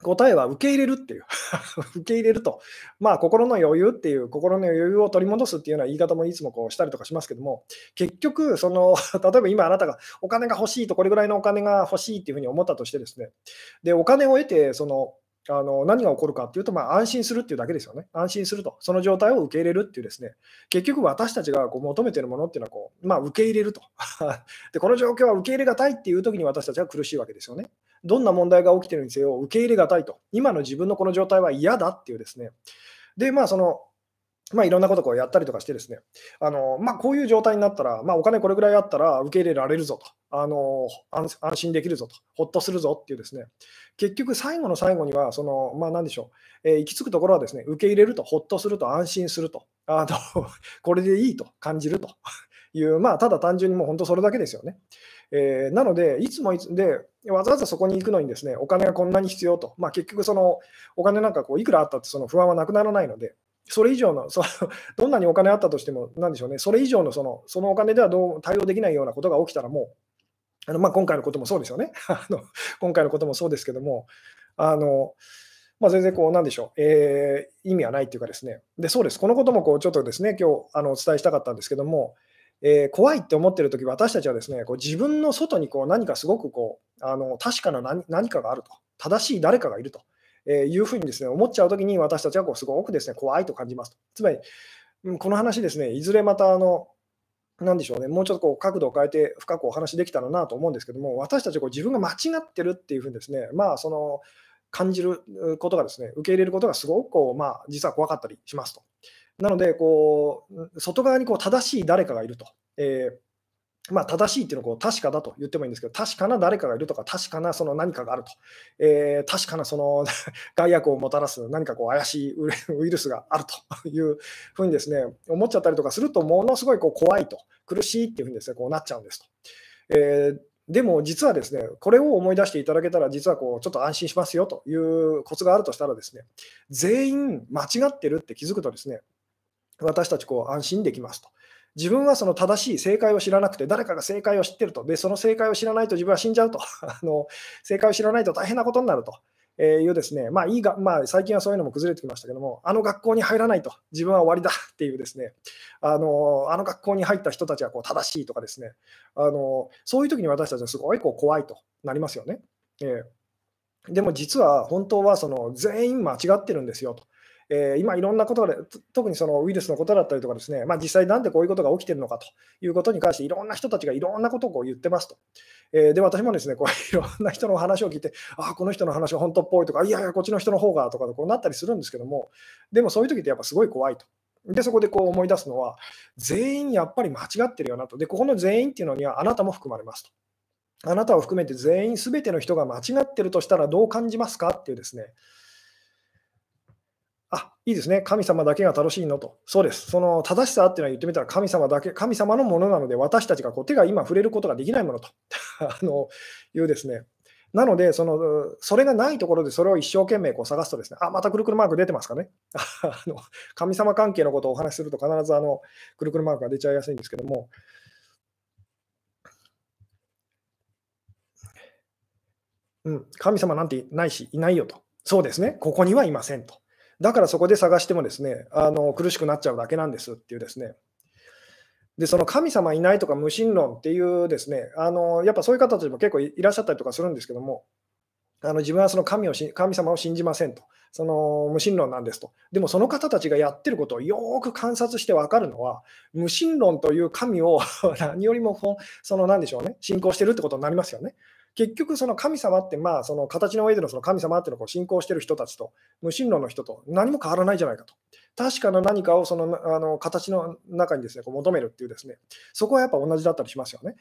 答えは受け入れるっていう。受け入れると、まあ、心の余裕っていう、心の余裕を取り戻すっていうような言い方もいつもこうしたりとかしますけども、結局、その 例えば今あなたがお金が欲しいと、これぐらいのお金が欲しいっていうふうに思ったとしてですね、でお金を得て、そのあの何が起こるかっていうと、まあ、安心するっていうだけですよね。安心すると。その状態を受け入れるっていうですね、結局私たちがこう求めてるものっていうのはこう、まあ、受け入れると で。この状況は受け入れがたいっていう時に私たちは苦しいわけですよね。どんな問題が起きてるにせよ、受け入れがたいと。今の自分のこの状態は嫌だっていうですね。で、まあ、その、まあ、いろんなことをやったりとかしてですね、あのまあ、こういう状態になったら、まあ、お金これぐらいあったら受け入れられるぞと、あの安心できるぞと、ほっとするぞっていうですね、結局最後の最後には、その、まあ、何でしょう、えー、行き着くところはですね、受け入れると、ほっとすると、安心すると、あの これでいいと感じるという、まあ、ただ単純にもう本当それだけですよね。えー、なので、いつもいつで、わざわざそこに行くのにですね、お金がこんなに必要と、まあ、結局、そのお金なんかこういくらあったってその不安はなくならないので、それ以上のそ、どんなにお金あったとしても、なんでしょうね、それ以上のそのそのお金ではどう対応できないようなことが起きたら、もう、あのまあ、今回のこともそうですよね。あの、今回のこともそうですけども、あのまあ、全然こう、なんでしょう、えー、意味はないっていうかですね、でそうです、このこともこうちょっとですね、今日あのお伝えしたかったんですけども、えー、怖いって思ってるとき、私たちはですね、こう自分の外にこう何かすごくこうあの確かな何何かがあると、正しい誰かがいると。えいうふうにですね思っちゃうときに私たちはこうすごくですね怖いと感じますと。つまり、うんこの話ですね、いずれまたあの、なんでしょうね、もうちょっとこう角度を変えて深くお話できたらなと思うんですけども、私たちはこう自分が間違ってるっていうふうにですね、まあ、その感じることがですね、受け入れることがすごくこう、まあ、実は怖かったりしますと。なので、こう外側にこう正しい誰かがいると。えーまあ、正しいっていうのはこう確かだと言ってもいいんですけど、確かな誰かがいるとか、確かなその何かがあると、えー、確かなその 害悪をもたらす何かこう怪しいウイルスがあるというふうにですね、思っちゃったりとかすると、ものすごいこう怖いと、苦しいっていうふうにですね、こうなっちゃうんですと。えーでも実はですね、これを思い出していただけたら、実はこうちょっと安心しますよというコツがあるとしたらですね、全員間違ってるって気づくとですね、私たちこう安心できますと。自分はその正しい正解を知らなくて、誰かが正解を知ってると、でその正解を知らないと自分は死んじゃうと、あの正解を知らないと大変なことになると。えいうですね、まあいいが、まあ、最近はそういうのも崩れてきましたけども、あの学校に入らないと、自分は終わりだっていうですね、あのあの学校に入った人たちはこう正しいとかですね、あのそういう時に私たちはすごいこう怖いとなりますよね。えー、でも実は本当はその全員間違ってるんですよと。えー、今いろんなことで、特にそのウイルスのことだったりとかですね、まあ、実際なんでこういうことが起きてるのかということに関していろんな人たちがいろんなことをこう言ってますと。えー、で、私もですね、こう いろんな人の話を聞いて、ああ、この人の話は本当っぽいとか、いやいや、こっちの人の方がとかこうなったりするんですけども、でもそういう時ってやっぱすごい怖いと。で、そこでこう思い出すのは、全員やっぱり間違ってるよなと。で、ここの全員っていうのにはあなたも含まれますと。あなたを含めて全員、すべての人が間違ってるとしたらどう感じますかっていうですね、あいいですね、神様だけが正しいのと、そうです、その正しさっていうのは言ってみたら神様だけ、神様のものなので、私たちがこう手が今触れることができないものと。あのいうですね、なのでその、それがないところでそれを一生懸命こう探すとですね、あ、またくるくるマーク出てますかね。あの神様関係のことをお話しすると必ずあのくるくるマークが出ちゃいやすいんですけども、うん、神様なんてないし、いないよと。そうですね、ここにはいませんと。だからそこで探してもですね、あの苦しくなっちゃうだけなんですっていうですね。で、その神様いないとか無神論っていうですね、あのやっぱそういう方たちも結構いらっしゃったりとかするんですけども、あの自分はその神を神様を信じませんと、その無神論なんですと。でもその方たちがやってることをよく観察して分かるのは、無神論という神を 何よりもその何でしょうね、信仰してるってことになりますよね。結局、その神様って、まあ、その形の上でのその神様っていうのを信仰してる人たちと、無神論の人と何も変わらないじゃないかと。確かな何かをそのあの形の中にですねこう求めるっていうですね、そこはやっぱ同じだったりしますよね。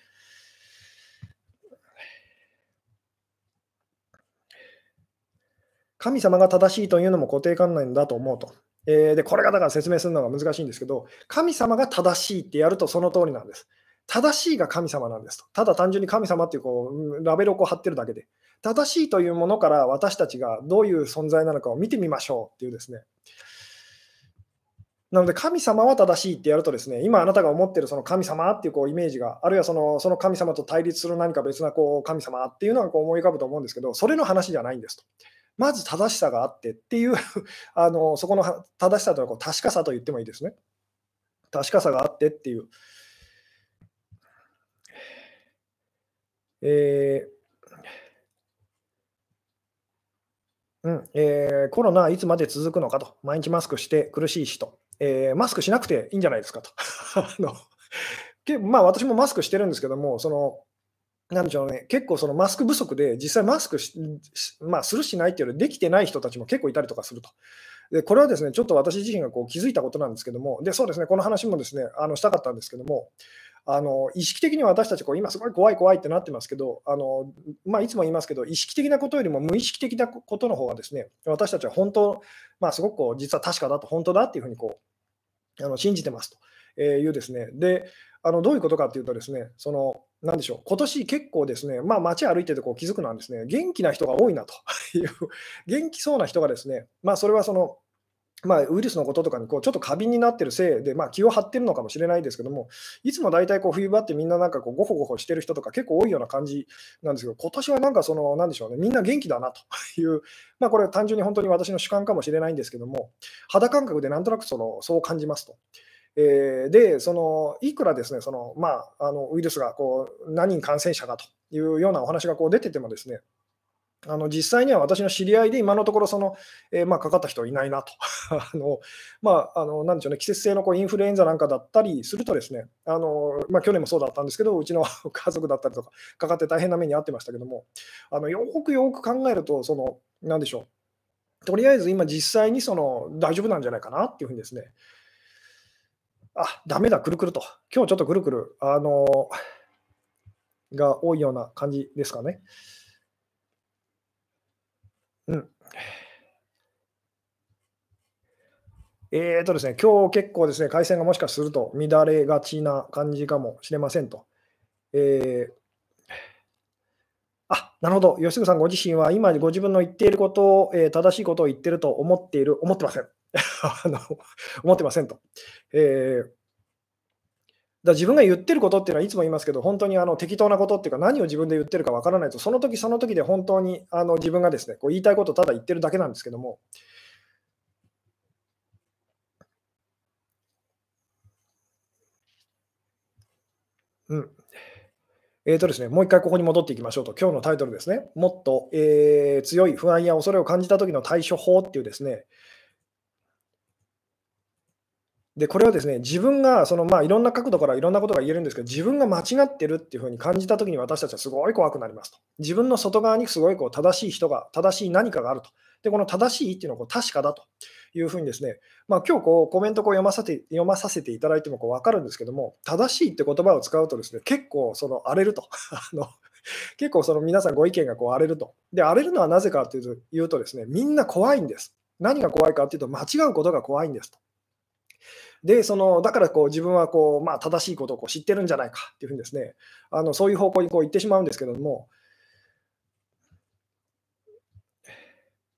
神様が正しいというのも固定観念だと思うと。えー、でこれがだから説明するのが難しいんですけど、神様が正しいってやるとその通りなんです。正しいが神様なんですと。ただ単純に神様っていうこうラベルをこう貼ってるだけで。正しいというものから私たちがどういう存在なのかを見てみましょうっていうですね。なので神様は正しいってやるとですね、今あなたが思ってるその神様っていうこうイメージが、あるいはそのその神様と対立する何か別なこう神様っていうのがこう思い浮かぶと思うんですけど、それの話じゃないんですと。まず正しさがあってっていう あのそこの正しさというのはこう確かさと言ってもいいですね。確かさがあってっていう。えーうんえー、コロナはいつまで続くのかと、毎日マスクして苦しい人、えー、マスクしなくていいんじゃないですかと。あのまあ、私もマスクしてるんですけども、そのなんでしょうね、結構そのマスク不足で、実際マスクし、まあ、するしないっていうより、できてない人たちも結構いたりとかすると。でこれはですね、ちょっと私自身がこう気づいたことなんですけども、でそうですね、この話もですね、あのしたかったんですけども、あの意識的に私たちこう今すごい怖い怖いってなってますけどあの、まあ、いつも言いますけど意識的なことよりも無意識的なことの方がですね私たちは本当、まあ、すごくこう実は確かだと本当だっていうふうにこうあの信じてますというですね。であのどういうことかっていうとですねそのなんでしょう今年結構ですね、まあ、街歩いててこう気づくのはですね元気な人が多いなという元気そうな人がですね、まあ、それはそのまあ、ウイルスのこととかにこうちょっと過敏になってるせいで、まあ、気を張ってるのかもしれないですけども、いつも大体こう冬場ってみんななんかこうごほごほしてる人とか結構多いような感じなんですけど、今年はなんかその、なんでしょうね、みんな元気だなという、まあ、これ単純に本当に私の主観かもしれないんですけども、肌感覚でなんとなくそのそう感じますと。えー、で、そのいくらですね、そのまあ、あのウイルスがこう何人感染者がというようなお話がこう出ててもですね、あの実際には私の知り合いで今のところその、えー、まあ、かかった人はいないなと。あのまあ、のなんでしょうね、季節性のこうインフルエンザなんかだったりするとですね、あのまあ、去年もそうだったんですけど、うちの 家族だったりとか、かかって大変な目に遭ってましたけども、あのよくよく考えると、そのなんでしょう、とりあえず今実際にその大丈夫なんじゃないかなっていうふうにですね、あ、ダメだ、くるくると。今日ちょっとくるくる、あのが多いような感じですかね。うん。えーとですね、今日結構ですね、回線がもしかすると乱れがちな感じかもしれませんと。えーあ、なるほど。吉純さんご自身は今ご自分の言っていることを、えー、正しいことを言っていると思っている、思ってません。あの思ってませんと。えーだ自分が言ってることっていうのはいつも言いますけど、本当にあの適当なことっていうか、何を自分で言ってるかわからないと、その時その時で本当にあの自分がですねこう言いたいことをただ言ってるだけなんですけども、うん。えーとですね、もう一回ここに戻っていきましょうと、今日のタイトルですね、もっと、えー、強い不安や恐れを感じた時の対処法っていうですね、で、これはですね、自分がその、まあ、いろんな角度からいろんなことが言えるんですけど、自分が間違ってるっていうふうに感じたときに私たちはすごい怖くなりますと。自分の外側にすごいこう正しい人が、正しい何かがあると。で、この正しいっていうのはこう確かだというふうにですね、まあ今日こうコメントこう読まさせて読まさせていただいてもこう分かるんですけども、正しいって言葉を使うとですね、結構その荒れると。あの結構その皆さんご意見がこう荒れると。で、荒れるのはなぜかというとですね、みんな怖いんです。何が怖いかというと、間違うことが怖いんですと。で、そのだからこう自分はこう、まあ、正しいことをこう知ってるんじゃないかっていうふうにですね、あのそういう方向にこう行ってしまうんですけども、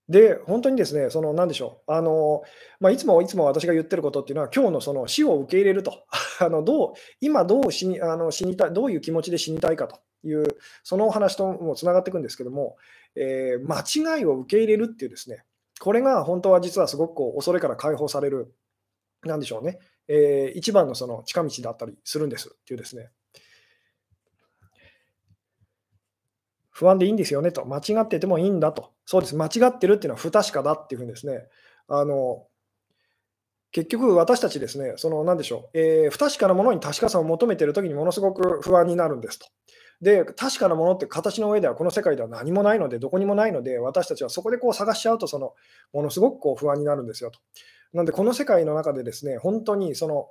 で、本当にですね、そのなんでしょう、あのまあ、いつもいつも私が言ってることっていうのは、今日のその死を受け入れると、あのどう今どう死にあの死にたい、どういう気持ちで死にたいかという、そのお話ともつながっていくんですけども、えー、間違いを受け入れるっていうですね、これが本当は実はすごくこう恐れから解放されるなんでしょうね、えー、一番のその近道だったりするんですっていうですね。不安でいいんですよねと、間違っててもいいんだと、そうです、間違ってるっていうのは不確かだっていうふうにですね、あの結局、私たちですね、その何でしょう、えー、不確かなものに確かさを求めているときにものすごく不安になるんですと。で、確かなものって形の上ではこの世界では何もないので、どこにもないので、私たちはそこでこう探しちゃうと、そのものすごくこう不安になるんですよと。なんで、この世界の中でですね、本当にその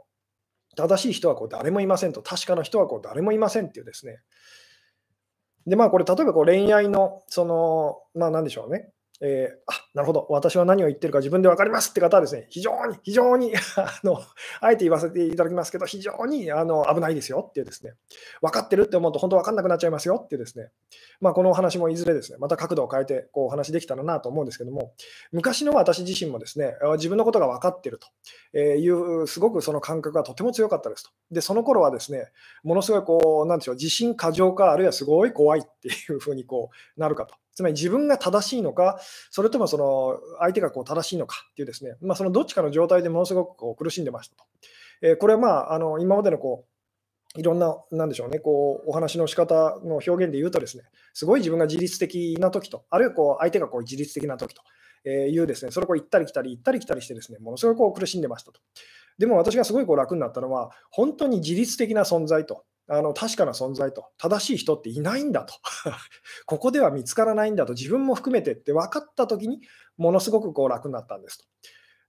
正しい人はこう誰もいませんと、確かな人はこう誰もいませんっていうですね。で、まあ、これ、例えばこう恋愛の、その、まあ、なんでしょうね。えー、あなるほど、私は何を言ってるか自分で分かりますって方はですね、非常に、非常に あの、あえて言わせていただきますけど、非常にあの危ないですよっていうですね、分かってるって思うと、本当分かんなくなっちゃいますよっていうですね、まあ、このお話もいずれですね、また角度を変えてこうお話できたらなと思うんですけども、昔の私自身もですね、自分のことが分かってるという、すごくその感覚がとても強かったですと。で、その頃はですね、ものすごいこう、なんでしょう、自信過剰か、あるいはすごい怖いっていうふうにこうなるかと。つまり自分が正しいのか、それともその相手がこう正しいのかっていうですね、まあ、そのどっちかの状態でものすごくこう苦しんでましたと。えー、これはまああの今までのこういろんな、なんでしょうね、こうお話の仕方の表現で言うとですね、すごい自分が自律的な時と、あるいはこう相手がこう自律的な時というですね、それをこう行ったり来たり、行ったり来たりしてですね、ものすごいこう苦しんでましたと。でも私がすごいこう楽になったのは、本当に自律的な存在と、あの確かな存在と、正しい人っていないんだと、ここでは見つからないんだと、自分も含めてって分かったときに、ものすごくこう楽になったんですと。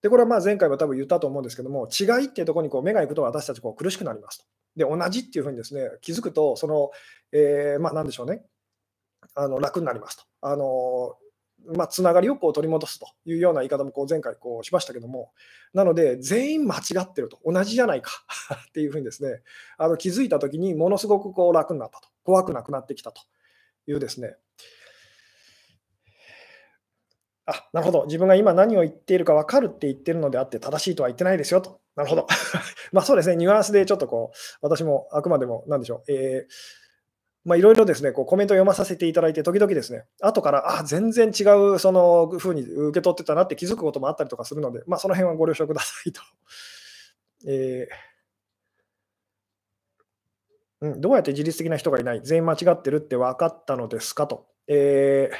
で、これはまあ前回も多分言ったと思うんですけども、違いっていうところにこう目が行くと私たちこう苦しくなりますと。で、同じっていうふうにですね気づくと、その、えー、まあ、なんでしょうね、あの楽になりますと。あのまあ、つながりをこう取り戻すというような言い方もこう前回こうしましたけども、なので、全員間違ってると、同じじゃないか っていうふうにですね、あの気づいたときに、ものすごくこう楽になったと、怖くなくなってきたと。いうですね、あなるほど、自分が今何を言っているか分かるって言ってるのであって、正しいとは言ってないですよと。なるほど。まあそうですね、ニュアンスでちょっとこう、私もあくまでも、なんでしょう、えーまあ、いろいろですね、こうコメントを読まさせていただいて、時々ですね、後から、あ、全然違うその風に受け取ってたなって気づくこともあったりとかするので、まあ、その辺はご了承くださいと。えー、うん、どうやって自律的な人がいない、全員間違ってるって分かったのですか？と。えー、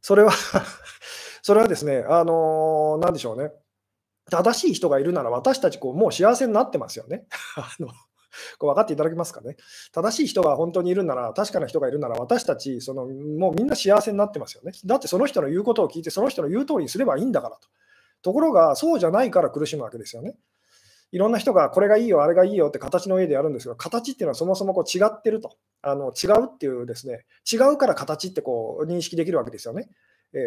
それは それはですね、あのー、なんでしょうね。正しい人がいるなら私たちこうもう幸せになってますよね。あの こう分かっていただけますかね。正しい人が本当にいるなら、確かな人がいるなら、私たち、そのもうみんな幸せになってますよね。だってその人の言うことを聞いて、その人の言う通りにすればいいんだからと。ところが、そうじゃないから苦しむわけですよね。いろんな人がこれがいいよ、あれがいいよって形の上でやるんですが、形っていうのはそもそもこう違ってると。あの違うっていうですね、違うから形ってこう認識できるわけですよね。え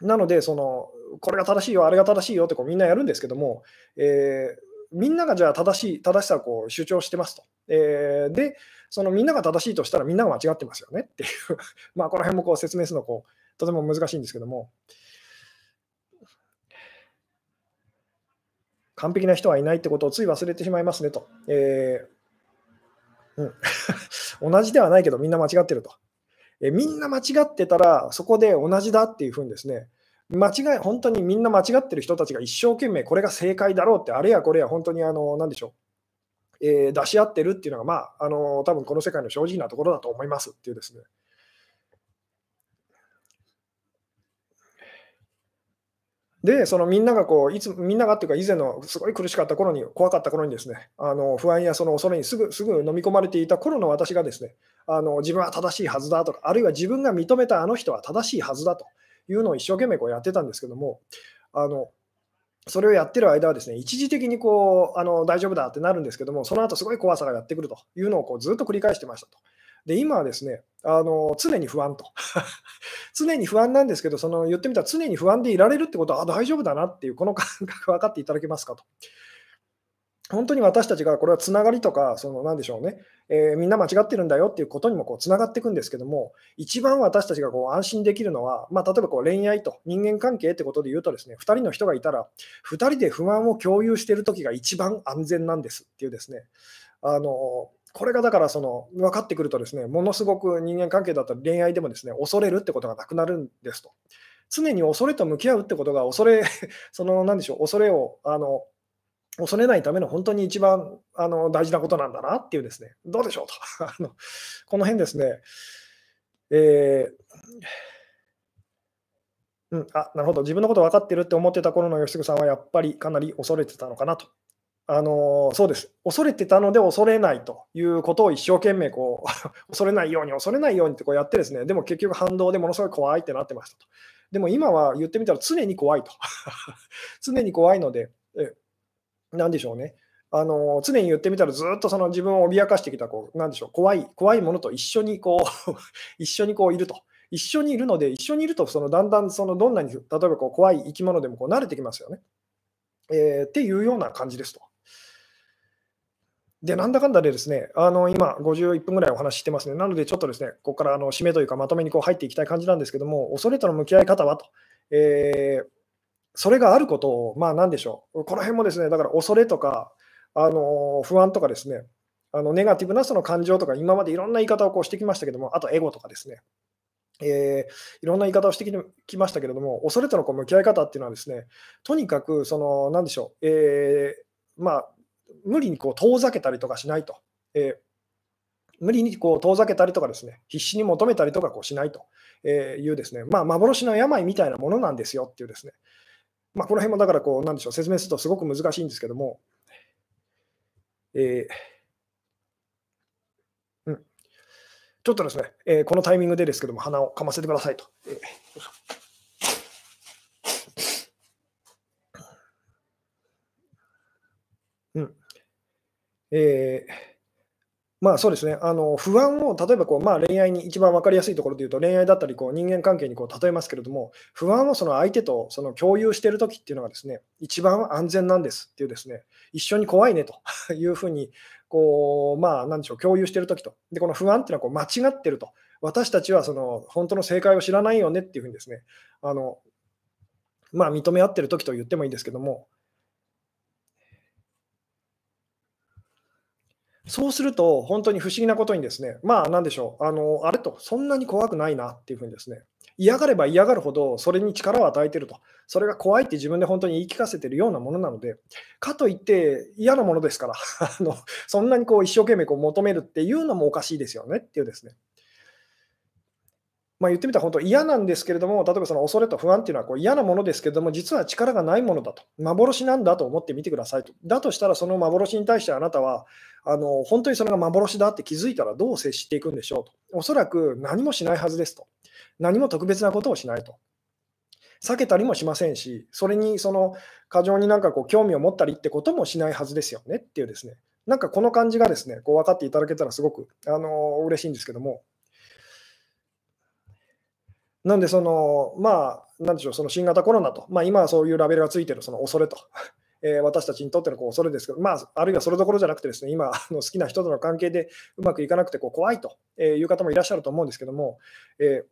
ー、なので、そのこれが正しいよ、あれが正しいよってこうみんなやるんですけども、えーみんながじゃあ正しい、正しさをこう主張してますと。えー、で、そのみんなが正しいとしたらみんなが間違ってますよねっていう まあこの辺もこう説明するのこうとても難しいんですけども、完璧な人はいないってことをつい忘れてしまいますねと。えー、うん、同じではないけどみんな間違ってると。えー、みんな間違ってたらそこで同じだっていうふうにですね、間違い、本当にみんな間違ってる人たちが一生懸命これが正解だろうって、あれやこれや本当にあの、なんでしょう、えー、出し合ってるっていうのが、まあ、あの、多分この世界の正直なところだと思いますっていうですね。で、そのみんながこう、いつみんながっていうか、以前のすごい苦しかった頃に、怖かった頃にですね、あの不安やその恐れにすぐすぐ飲み込まれていた頃の私がですね、あの自分は正しいはずだとか、あるいは自分が認めたあの人は正しいはずだというのを一生懸命こうやってたんですけども、あのそれをやってる間はですね、一時的にこうあの大丈夫だってなるんですけども、その後すごい怖さがやってくるというのをこうずっと繰り返してましたと。で、今はですね、あの常に不安と。常に不安なんですけど、その言ってみたら常に不安でいられるってことは、あ大丈夫だなっていう、この感覚分かっていただけますかと。本当に私たちがこれはつながりとか、その何でしょうね、えー、みんな間違ってるんだよっていうことにもこうつながっていくんですけども、一番私たちがこう安心できるのは、まあ、例えばこう恋愛と人間関係ってことで言うとですね、2人の人がいたら、2人で不安を共有しているときが一番安全なんですっていうですね、あのこれがだからその分かってくるとですね、ものすごく人間関係だったり恋愛でもですね、恐れるってことがなくなるんですと。常に恐れと向き合うってことが、恐れ、その何でしょう、恐れをあの恐れないための本当に一番あの大事なことなんだなっていうですね、どうでしょうと。あのこの辺ですね、えー、うん、あなるほど、自分のこと分かってるって思ってた頃の吉嗣さんはやっぱりかなり恐れてたのかなと。あのそうです、恐れてたので恐れないということを一生懸命こう 恐れないように、恐れないようにってこうやってですね、でも結局反動でものすごい怖いってなってましたと。でも今は言ってみたら常に怖いと。常に怖いので、えなんでしょうね。あの常に言ってみたらずっとその自分を脅かしてきたこうなんでしょう怖い怖いものと一緒にこう 一緒にこういると一緒にいるので一緒にいるとそのだんだんそのどんなに例えばこう怖い生き物でもこう慣れてきますよね、えー、っていうような感じですと。で、なんだかんだでですね、あの今、51分ぐらいお話ししてますね。なので、ちょっとですね、ここからあの締めというか、まとめにこう入っていきたい感じなんですけども、恐れとの向き合い方はと、えー、それがあることを、まあ、なんでしょう、この辺もですね、だから恐れとか、あの不安とかですね、あのネガティブなその感情とか、今までいろんな言い方をこうしてきましたけども、あとエゴとかですね、えー、いろんな言い方をしてきましたけれども、恐れとのこう向き合い方っていうのはですね、とにかく、その、なんでしょう、えー、まあ、無理にこう遠ざけたりとかしないと。えー無理にこう遠ざけたりとかですね、必死に求めたりとかこうしないというですね、まあ、幻の病みたいなものなんですよっていうですね、まあ、この辺もだからこう、なんでしょう、説明するとすごく難しいんですけども、えー、うん、ちょっとですね、えー、このタイミングでですけども、鼻をかませてくださいと。えーうん。えーまあそうですね、あの不安を例えばこう、まあ、恋愛に一番分かりやすいところで言うと、恋愛だったりこう人間関係にこう例えますけれども、不安をその相手とその共有しているときっていうのがですね、一番安全なんですっていうですね、一緒に怖いねと いうふうにこう、まあ、なんでしょう、共有しているときと、でこの不安っていうのはこう間違ってると、私たちはその本当の正解を知らないよねっていうふうにですね、あのまあ、認め合ってるときと言ってもいいんですけども、そうすると、本当に不思議なことにですね、まあ、なんでしょう、あの、あれと、そんなに怖くないなっていうふうにですね、嫌がれば嫌がるほど、それに力を与えてると、それが怖いって自分で本当に言い聞かせてるようなものなので、かといって嫌なものですから、あのそんなにこう一生懸命こう求めるっていうのもおかしいですよねっていうですね。まあ、言ってみたら本当嫌なんですけれども、例えばその恐れと不安っていうのはこう嫌なものですけれども、実は力がないものだと、幻なんだと思ってみてくださいと。だとしたら、その幻に対してあなたは、あの本当にそれが幻だって気づいたらどう接していくんでしょうと。おそらく何もしないはずですと。何も特別なことをしないと。避けたりもしませんし、それにその過剰になんかこう興味を持ったりってこともしないはずですよねっていうですね。なんかこの感じがですね、こう分かっていただけたらすごくあの嬉しいんですけども。なんで、その、まあ、なんでしょう、その新型コロナと、まあ、今はそういうラベルがついてるその恐れと、えー、私たちにとってのこう恐れですけど、まあ、あるいはそれどころじゃなくてですね、今、あの好きな人との関係でうまくいかなくてこう怖いという方もいらっしゃると思うんですけども、えー、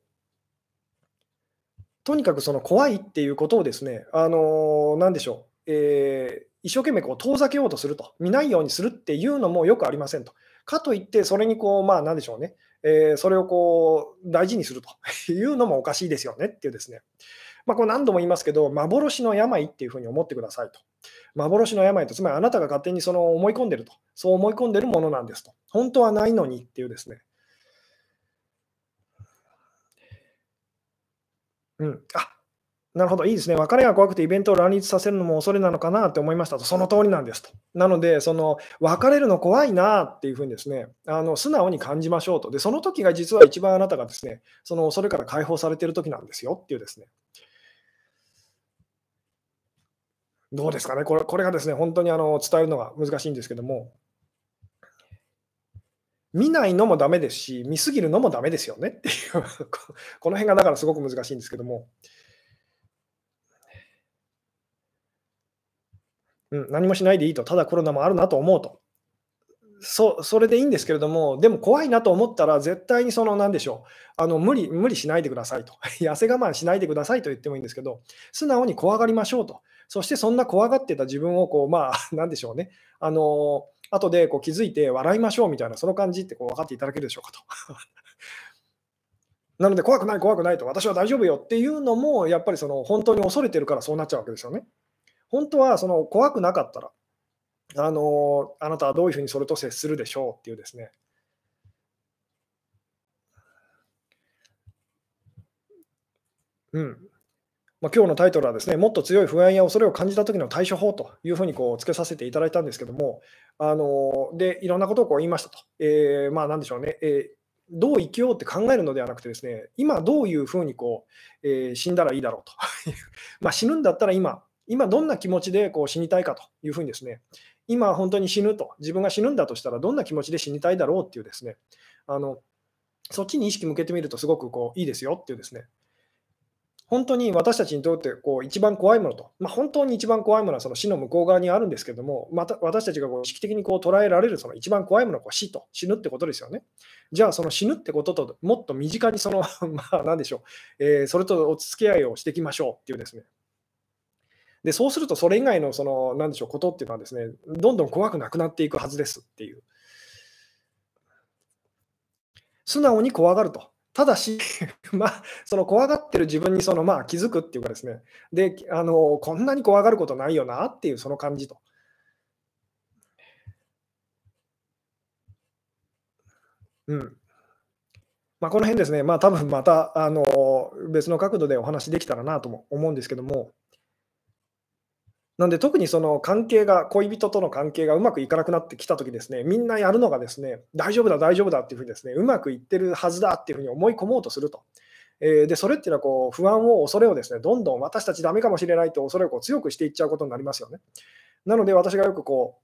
とにかくその怖いっていうことをですね、あのー、なんでしょう、えー、一生懸命こう遠ざけようとすると、見ないようにするっていうのもよくありませんと。かといって、それにこう、まあ、なんでしょうね、えー、それをこう大事にするというのもおかしいですよねっていうですね、まあ、これ何度も言いますけど、幻の病っていうふうに思ってくださいと。幻の病と、つまりあなたが勝手にその思い込んでると、そう思い込んでるものなんですと。本当はないのにっていうですね。うん、あなるほど、いいですね。別れが怖くてイベントを乱立させるのも恐れなのかなって思いましたと、その通りなんですと。なので、その別れるの怖いなっていうふうにですね、あの素直に感じましょうと。で、その時が実は一番あなたがですね、その恐れから解放されている時なんですよっていうですね。どうですかね、これこれがですね、本当にあの伝えるのが難しいんですけども、見ないのもダメですし、見すぎるのもダメですよねっていうこの辺がだからすごく難しいんですけども。うん、何もしないでいいと、ただコロナもあるなと思うと。そそれでいいんですけれども、でも怖いなと思ったら、絶対にその、なんでしょう、あの無理無理しないでくださいと、痩せ我慢しないでくださいと言ってもいいんですけど、素直に怖がりましょうと、そしてそんな怖がってた自分をこう、まあ、なんでしょうね、あの後でこう気づいて笑いましょうみたいな、その感じってこう分かっていただけるでしょうかと。なので、怖くない、怖くないと、私は大丈夫よっていうのも、やっぱりその本当に恐れてるからそうなっちゃうわけですよね。本当はその怖くなかったら、あのあなたはどういうふうにそれと接するでしょうっていうですね。うん。まあ、今日のタイトルはですね、もっと強い不安や恐れを感じた時の対処法というふうにこうつけさせていただいたんですけども、あのでいろんなことをこう言いましたと。えー、まあ、なんでしょうね、えーどう生きようって考えるのではなくてですね、今どういうふうにこう、えー、死んだらいいだろうと。まあ死ぬんだったら今、今どんな気持ちでこう死にたいかというふうにですね、今本当に死ぬと、自分が死ぬんだとしたらどんな気持ちで死にたいだろうっていうですね、あのそっちに意識向けてみるとすごくこういいですよっていうですね、本当に私たちにとってこう一番怖いものと、まあ、本当に一番怖いものはその死の向こう側にあるんですけども、また私たちがこう意識的にこう捉えられるその一番怖いものはこう死と、死ぬってことですよね。じゃあ、その死ぬってことともっと身近にその、まあ、何でしょう、えー、それとお付き合いをしていきましょうっていうですね、で、そうするとそれ以外のその、なんでしょう、ことっていうのはですね、どんどん怖くなくなっていくはずですっていう。素直に怖がると。ただし、まあ、その怖がってる自分にその、まあ、気づくっていうかですね、であの、こんなに怖がることないよなっていうその感じと。うん。まあ、この辺ですね、まあ、多分またあの別の角度でお話できたらなとも思うんですけども、なんで特にその関係が、恋人との関係がうまくいかなくなってきたときですね、みんなやるのがですね、大丈夫だ、大丈夫だっていうふうにですね、うまくいってるはずだっていうふうに思い込もうとすると。えー、で、それっていうのはこう不安を、恐れをですね、どんどん私たちダメかもしれないと恐れをこう強くしていっちゃうことになりますよね。なので私がよくこ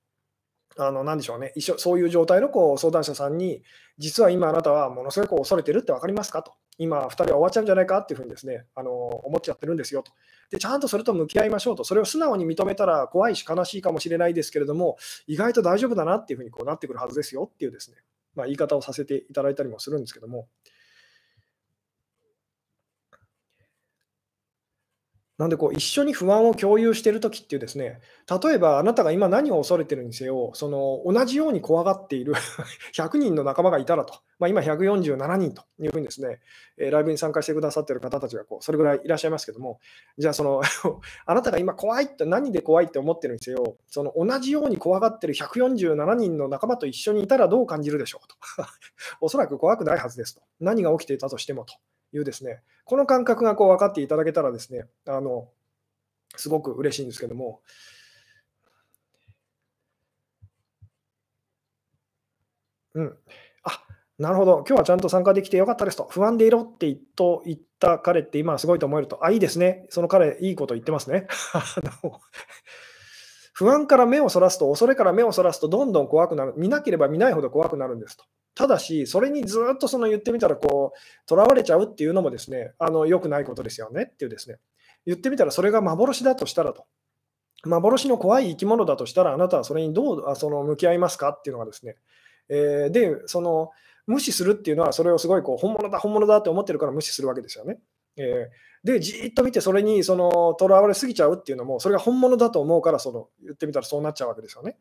う、あの、なんでしょうね、一緒、そういう状態のこう相談者さんに、実は今あなたはものすごいこう恐れてるって分かりますかと。今、2人は終わっちゃうんじゃないかっていうふうにですね、あの思っちゃってるんですよと。で、ちゃんとそれと向き合いましょうと。それを素直に認めたら怖いし悲しいかもしれないですけれども、意外と大丈夫だなっていうふうにこうなってくるはずですよっていうですね、まあ、言い方をさせていただいたりもするんですけども、なんでこう一緒に不安を共有しているときっていうですね、例えばあなたが今何を恐れてるにせよ、その同じように怖がっている 100人の仲間がいたらと、まあ、今147人というふうにですね、ライブに参加してくださっている方たちがこうそれぐらいいらっしゃいますけども、じゃあその あなたが今怖いって何で怖いって思ってるにせよ、その同じように怖がってる147人の仲間と一緒にいたらどう感じるでしょうと。おそらく怖くないはずですと。何が起きていたとしてもと。いうですね、この感覚がこう分かっていただけたらですね、あのすごく嬉しいんですけども、うん。あ、なるほど。今日はちゃんと参加できてよかったですと。不安でいろって言っと言った彼って今はすごいと思えると。あ、いいですね。その彼、いいこと言ってますね。不安から目をそらすと、恐れから目をそらすと、どんどん怖くなる。見なければ見ないほど怖くなるんですと。ただし、それにずっとその言ってみたら、こう、とらわれちゃうっていうのもですね、あの、良くないことですよねっていうですね、言ってみたらそれが幻だとしたらと。幻の怖い生き物だとしたら、あなたはそれにどうその向き合いますかっていうのがですね、えー、で、その、無視するっていうのは、それをすごいこう本物だ、本物だって思ってるから無視するわけですよね。えー、で、じーっと見て、それにとらわれすぎちゃうっていうのも、それが本物だと思うから、その言ってみたらそうなっちゃうわけですよね。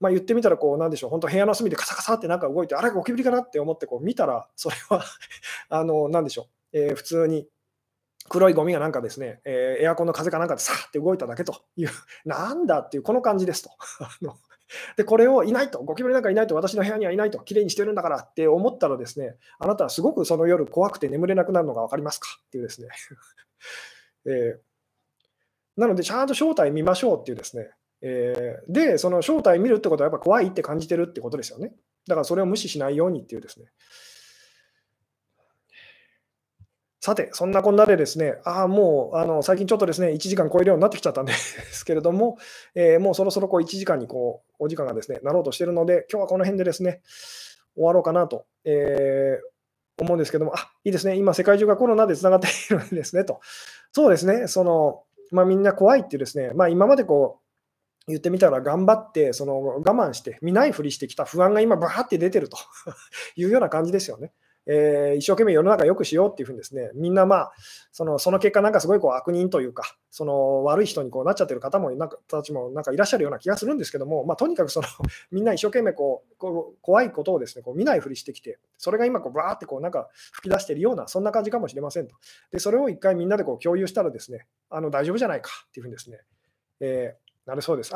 まあ、言ってみたら、こう、なんでしょう、本当、部屋の隅でカサカサってなんか動いて、あれ、ゴキブリかなって思ってこう見たら、それは あの、なんでしょう、えー、普通に黒いゴミがなんかですね、えー、エアコンの風かなんかでさーって動いただけという、なんだっていう、この感じですと。で、これをいないと、ゴキブリなんかいないと、私の部屋にはいないと、きれいにしてるんだからって思ったらですね、あなたはすごくその夜怖くて眠れなくなるのが分かりますかっていうですね、えーなので、ちゃんと正体見ましょうっていうですね、えー、で、その正体見るってことはやっぱ怖いって感じてるってことですよね。だからそれを無視しないようにっていうですね。さて、そんなこんなでですね、ああ、もうあの最近ちょっとですね、1時間超えるようになってきちゃったんですけれども、えー、もうそろそろこう1時間にこうお時間がですね、なろうとしてるので、今日はこの辺でですね、終わろうかなと、えー、思うんですけども、あいいですね、今、世界中がコロナでつながっているんですねと。そうですね、そのまあ、みんな怖いっていうですね、まあ、今までこう、言ってみたら頑張ってその我慢して見ないふりしてきた不安が今バーって出てると いうような感じですよね。えー、一生懸命世の中良くしようっていうふうにですね、みんなまあ、そのその結果、なんかすごいこう悪人というか、その悪い人にこうなっちゃってる方もなんかたちもなんかいらっしゃるような気がするんですけども、まあ、とにかくその みんな一生懸命こうこう怖いことをですねこう見ないふりしてきて、それが今こうバーってこうなんか吹き出してるような、そんな感じかもしれませんと。で、それを一回みんなでこう共有したらですね、あの大丈夫じゃないかっていうふうにですね、えーなるそうです。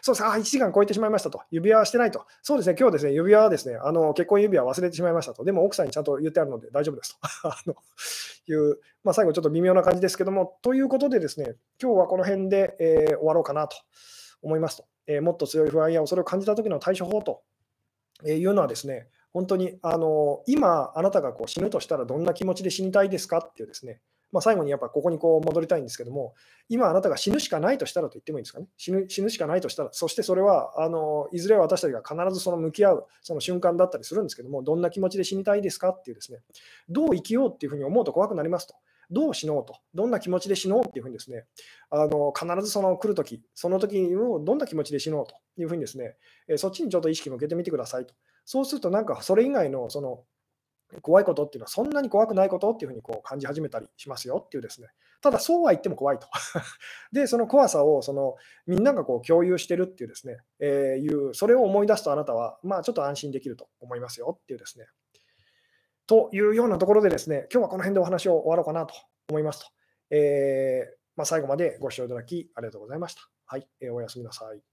そうです。あ、1時間超えてしまいましたと。指輪はしてないと。そうですね。今日ですね、指輪はですね、あの結婚指輪忘れてしまいましたと。でも奥さんにちゃんと言ってあるので大丈夫ですと。あのいう、まあ、最後ちょっと微妙な感じですけども、ということでですね、今日はこの辺で、えー、終わろうかなと思いますと。えー、もっと強い不安や恐れを感じた時の対処法というのはですね、本当にあの今、あなたがこう死ぬとしたらどんな気持ちで死にたいですかっていうですね、まあ、最後にやっぱここにこう戻りたいんですけども、今あなたが死ぬしかないとしたらと言ってもいいんですかね、死ぬ死ぬしかないとしたら、そしてそれはあのいずれ私たちが必ずその向き合うその瞬間だったりするんですけども、どんな気持ちで死にたいですかっていうですね、どう生きようっていうふうに思うと怖くなりますと。どう死のうと、どんな気持ちで死のうっていうふうにですね、あの必ずその来るとき、その時をどんな気持ちで死のうというふうにですね、えそっちにちょっと意識向けてみてくださいと。そうすると、なんかそれ以外のその怖いことっていうのはそんなに怖くないことっていうふうにこう感じ始めたりしますよっていうですね。ただそうは言っても怖いと。で、その怖さをそのみんながこう共有してるっていうですね、えー、いう、それを思い出すとあなたは、まあちょっと安心できると思いますよっていうですね。というようなところでですね、今日はこの辺でお話を終わろうかなと思いますと。えー、まあ、最後までご視聴いただきありがとうございました。はい、えー、おやすみなさい。